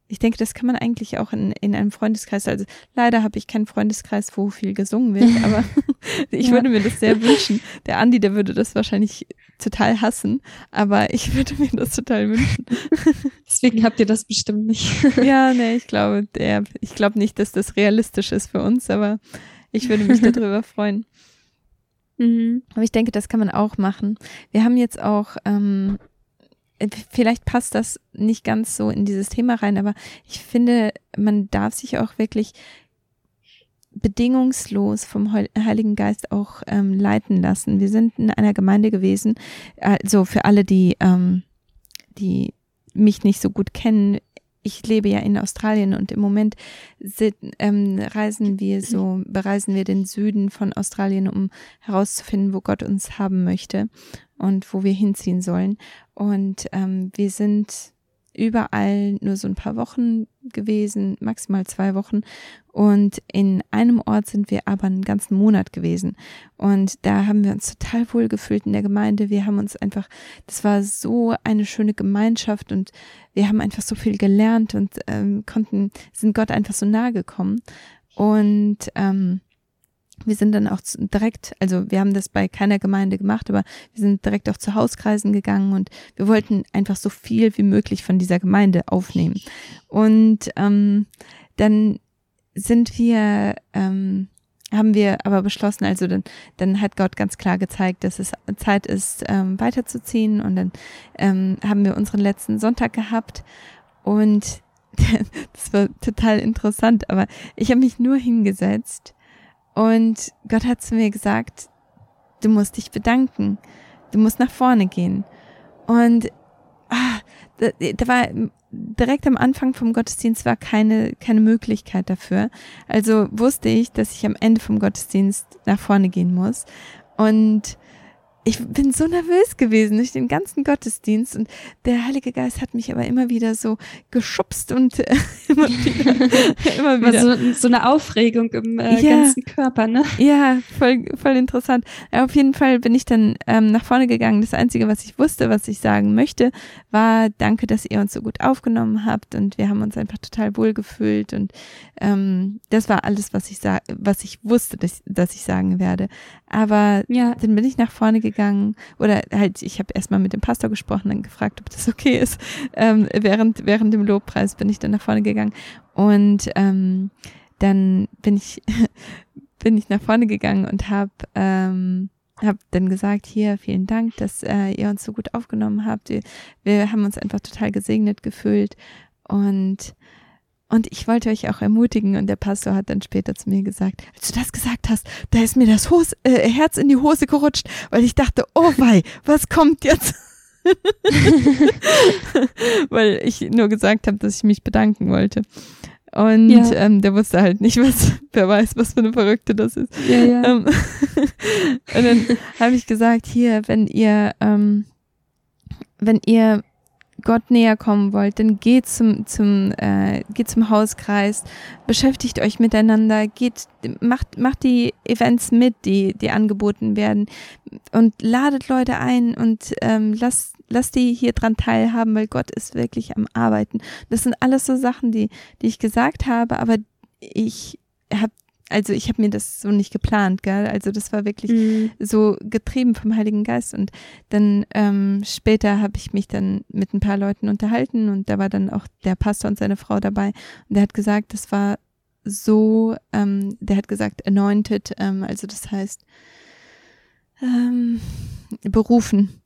ich denke, das kann man eigentlich auch in, in einem Freundeskreis, also leider habe ich keinen Freundeskreis, wo viel gesungen wird, aber ich ja. würde mir das sehr wünschen. Der Andi, der würde das wahrscheinlich total hassen, aber ich würde mir das total wünschen. Deswegen habt ihr das bestimmt nicht. ja, nee, ich glaube, der, ich glaube nicht, dass das realistisch ist für uns, aber ich würde mich darüber freuen. Mhm. Aber ich denke, das kann man auch machen. Wir haben jetzt auch, ähm, vielleicht passt das nicht ganz so in dieses Thema rein, aber ich finde, man darf sich auch wirklich bedingungslos vom Heiligen Geist auch ähm, leiten lassen. Wir sind in einer Gemeinde gewesen, also für alle, die, ähm, die mich nicht so gut kennen, ich lebe ja in Australien und im Moment sind, ähm, reisen wir so, bereisen wir den Süden von Australien, um herauszufinden, wo Gott uns haben möchte und wo wir hinziehen sollen. Und ähm, wir sind überall nur so ein paar Wochen gewesen, maximal zwei Wochen. Und in einem Ort sind wir aber einen ganzen Monat gewesen. Und da haben wir uns total wohl gefühlt in der Gemeinde. Wir haben uns einfach, das war so eine schöne Gemeinschaft und wir haben einfach so viel gelernt und ähm, konnten, sind Gott einfach so nahe gekommen. Und ähm, wir sind dann auch direkt, also wir haben das bei keiner Gemeinde gemacht, aber wir sind direkt auch zu Hauskreisen gegangen und wir wollten einfach so viel wie möglich von dieser Gemeinde aufnehmen. Und ähm, dann sind wir, ähm, haben wir aber beschlossen, also dann, dann hat Gott ganz klar gezeigt, dass es Zeit ist, ähm, weiterzuziehen. Und dann ähm, haben wir unseren letzten Sonntag gehabt und das war total interessant, aber ich habe mich nur hingesetzt und Gott hat zu mir gesagt, du musst dich bedanken. Du musst nach vorne gehen. Und ah, da, da war direkt am Anfang vom Gottesdienst war keine, keine Möglichkeit dafür. Also wusste ich, dass ich am Ende vom Gottesdienst nach vorne gehen muss. Und ich bin so nervös gewesen durch den ganzen Gottesdienst und der Heilige Geist hat mich aber immer wieder so geschubst und äh, immer wieder. immer wieder. So, so eine Aufregung im äh, ja, ganzen Körper, ne? Ja, voll, voll interessant. Ja, auf jeden Fall bin ich dann ähm, nach vorne gegangen. Das Einzige, was ich wusste, was ich sagen möchte, war danke, dass ihr uns so gut aufgenommen habt und wir haben uns einfach total wohl gefühlt und ähm, das war alles, was ich was ich wusste, dass, dass ich sagen werde. Aber ja. dann bin ich nach vorne gegangen oder halt, ich habe erstmal mit dem Pastor gesprochen, dann gefragt, ob das okay ist. Ähm, während, während dem Lobpreis bin ich dann nach vorne gegangen und ähm, dann bin ich, bin ich nach vorne gegangen und habe ähm, hab dann gesagt, hier, vielen Dank, dass äh, ihr uns so gut aufgenommen habt. Wir, wir haben uns einfach total gesegnet gefühlt und und ich wollte euch auch ermutigen und der Pastor hat dann später zu mir gesagt, als du das gesagt hast, da ist mir das Hose, äh, Herz in die Hose gerutscht, weil ich dachte, oh wei, was kommt jetzt? weil ich nur gesagt habe, dass ich mich bedanken wollte. Und ja. ähm, der wusste halt nicht, was, wer weiß, was für eine Verrückte das ist. Ja, ja. Ähm, und dann habe ich gesagt, hier, wenn ihr, ähm, wenn ihr Gott näher kommen wollt, dann geht zum, zum, äh, geht zum Hauskreis, beschäftigt euch miteinander, geht, macht, macht die Events mit, die, die angeboten werden und ladet Leute ein und ähm, lasst, lasst die hier dran teilhaben, weil Gott ist wirklich am Arbeiten. Das sind alles so Sachen, die, die ich gesagt habe, aber ich habe also ich habe mir das so nicht geplant, gell? Also das war wirklich mhm. so getrieben vom Heiligen Geist. Und dann ähm, später habe ich mich dann mit ein paar Leuten unterhalten und da war dann auch der Pastor und seine Frau dabei. Und der hat gesagt, das war so, ähm, der hat gesagt, anointed, ähm, also das heißt ähm, berufen.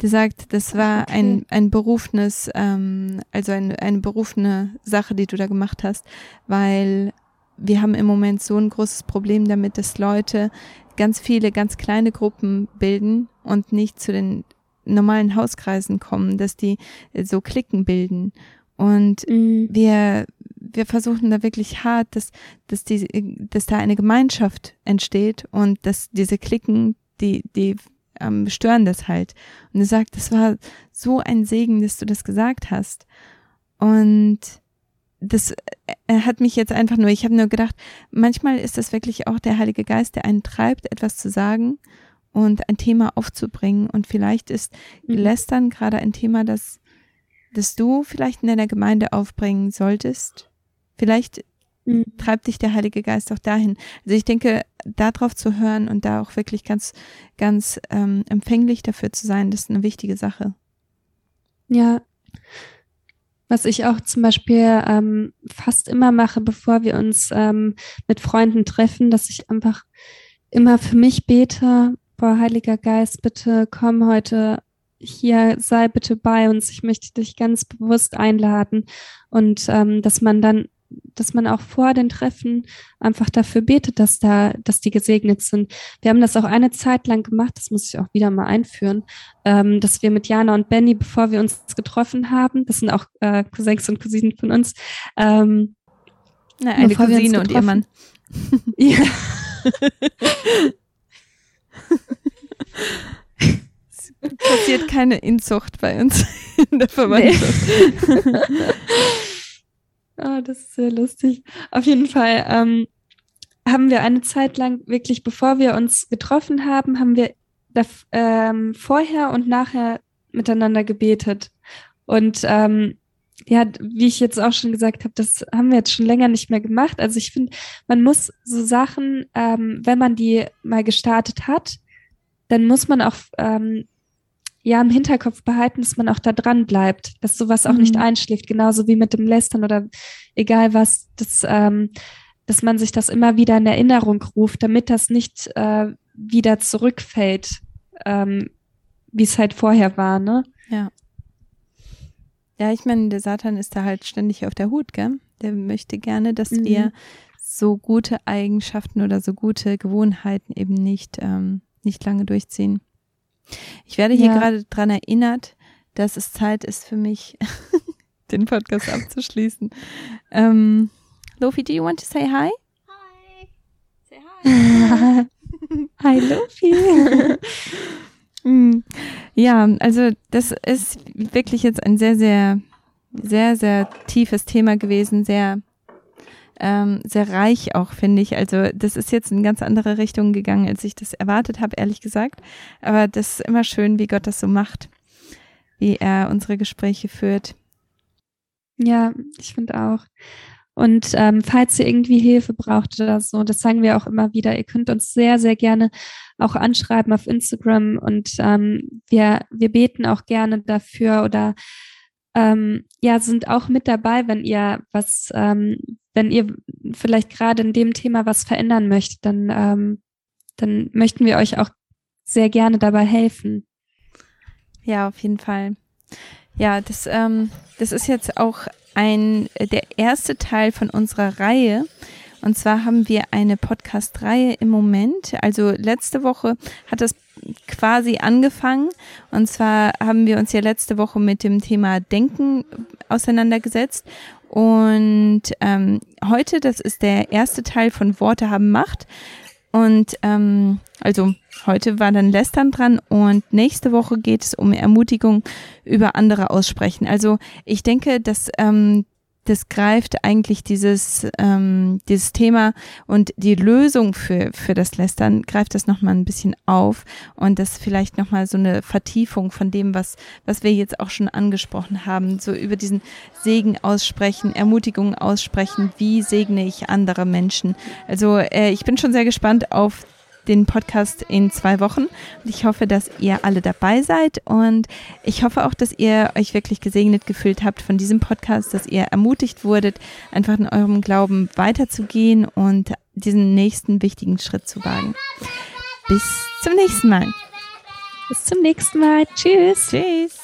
Der sagt, das war okay. ein, ein berufenes, ähm, also ein, eine berufene Sache, die du da gemacht hast, weil wir haben im Moment so ein großes Problem damit, dass Leute ganz viele, ganz kleine Gruppen bilden und nicht zu den normalen Hauskreisen kommen, dass die so Klicken bilden. Und mhm. wir, wir versuchen da wirklich hart, dass, dass, die, dass da eine Gemeinschaft entsteht und dass diese Klicken, die, die ähm, stören das halt. Und er sagt, das war so ein Segen, dass du das gesagt hast. Und das äh, hat mich jetzt einfach nur, ich habe nur gedacht, manchmal ist das wirklich auch der Heilige Geist, der einen treibt, etwas zu sagen und ein Thema aufzubringen. Und vielleicht ist mhm. Lästern gerade ein Thema, das, das du vielleicht in deiner Gemeinde aufbringen solltest. Vielleicht mhm. treibt dich der Heilige Geist auch dahin. Also ich denke, darauf zu hören und da auch wirklich ganz, ganz ähm, empfänglich dafür zu sein, das ist eine wichtige Sache. Ja. Was ich auch zum Beispiel ähm, fast immer mache, bevor wir uns ähm, mit Freunden treffen, dass ich einfach immer für mich bete, boah, Heiliger Geist, bitte komm heute hier, sei bitte bei uns. Ich möchte dich ganz bewusst einladen und ähm, dass man dann dass man auch vor den Treffen einfach dafür betet, dass da, dass die gesegnet sind. Wir haben das auch eine Zeit lang gemacht, das muss ich auch wieder mal einführen, ähm, dass wir mit Jana und Benny, bevor wir uns getroffen haben, das sind auch äh, Cousins und Cousinen von uns, ähm, Na, eine Cousine und ihr Mann. ja. passiert keine Inzucht bei uns in der Verwandtschaft. Nee. Das ist sehr lustig. Auf jeden Fall ähm, haben wir eine Zeit lang wirklich, bevor wir uns getroffen haben, haben wir ähm, vorher und nachher miteinander gebetet. Und ähm, ja, wie ich jetzt auch schon gesagt habe, das haben wir jetzt schon länger nicht mehr gemacht. Also ich finde, man muss so Sachen, ähm, wenn man die mal gestartet hat, dann muss man auch ähm, ja im Hinterkopf behalten, dass man auch da dran bleibt, dass sowas auch mhm. nicht einschläft, genauso wie mit dem Lästern oder egal was, dass, ähm, dass man sich das immer wieder in Erinnerung ruft, damit das nicht äh, wieder zurückfällt, ähm, wie es halt vorher war, ne? Ja. Ja, ich meine, der Satan ist da halt ständig auf der Hut, gell? Der möchte gerne, dass mhm. wir so gute Eigenschaften oder so gute Gewohnheiten eben nicht, ähm, nicht lange durchziehen. Ich werde hier ja. gerade dran erinnert, dass es Zeit ist für mich, den Podcast abzuschließen. Ähm, Lofi, do you want to say hi? Hi. Say hi. hi, Lofi. Mm. ja, also das ist wirklich jetzt ein sehr, sehr, sehr, sehr tiefes Thema gewesen, sehr ähm, sehr reich auch, finde ich. Also das ist jetzt in ganz andere Richtung gegangen, als ich das erwartet habe, ehrlich gesagt. Aber das ist immer schön, wie Gott das so macht, wie er unsere Gespräche führt. Ja, ich finde auch. Und ähm, falls ihr irgendwie Hilfe braucht oder so, das sagen wir auch immer wieder, ihr könnt uns sehr, sehr gerne auch anschreiben auf Instagram und ähm, wir, wir beten auch gerne dafür oder ähm, ja, sind auch mit dabei, wenn ihr was, ähm, wenn ihr vielleicht gerade in dem Thema was verändern möchtet, dann, ähm, dann möchten wir euch auch sehr gerne dabei helfen. Ja, auf jeden Fall. Ja, das, ähm, das ist jetzt auch ein, der erste Teil von unserer Reihe. Und zwar haben wir eine Podcast-Reihe im Moment. Also letzte Woche hat das quasi angefangen. Und zwar haben wir uns ja letzte Woche mit dem Thema Denken auseinandergesetzt. Und ähm, heute, das ist der erste Teil von Worte haben Macht. Und ähm, also heute war dann Lästern dran und nächste Woche geht es um Ermutigung über andere aussprechen. Also ich denke, dass ähm, das greift eigentlich dieses, ähm, dieses Thema und die Lösung für, für das Lästern greift das nochmal ein bisschen auf und das vielleicht nochmal so eine Vertiefung von dem, was, was wir jetzt auch schon angesprochen haben, so über diesen Segen aussprechen, Ermutigung aussprechen, wie segne ich andere Menschen. Also äh, ich bin schon sehr gespannt auf den Podcast in zwei Wochen. Und ich hoffe, dass ihr alle dabei seid und ich hoffe auch, dass ihr euch wirklich gesegnet gefühlt habt von diesem Podcast, dass ihr ermutigt wurdet, einfach in eurem Glauben weiterzugehen und diesen nächsten wichtigen Schritt zu wagen. Bis zum nächsten Mal. Bis zum nächsten Mal. Tschüss. Tschüss.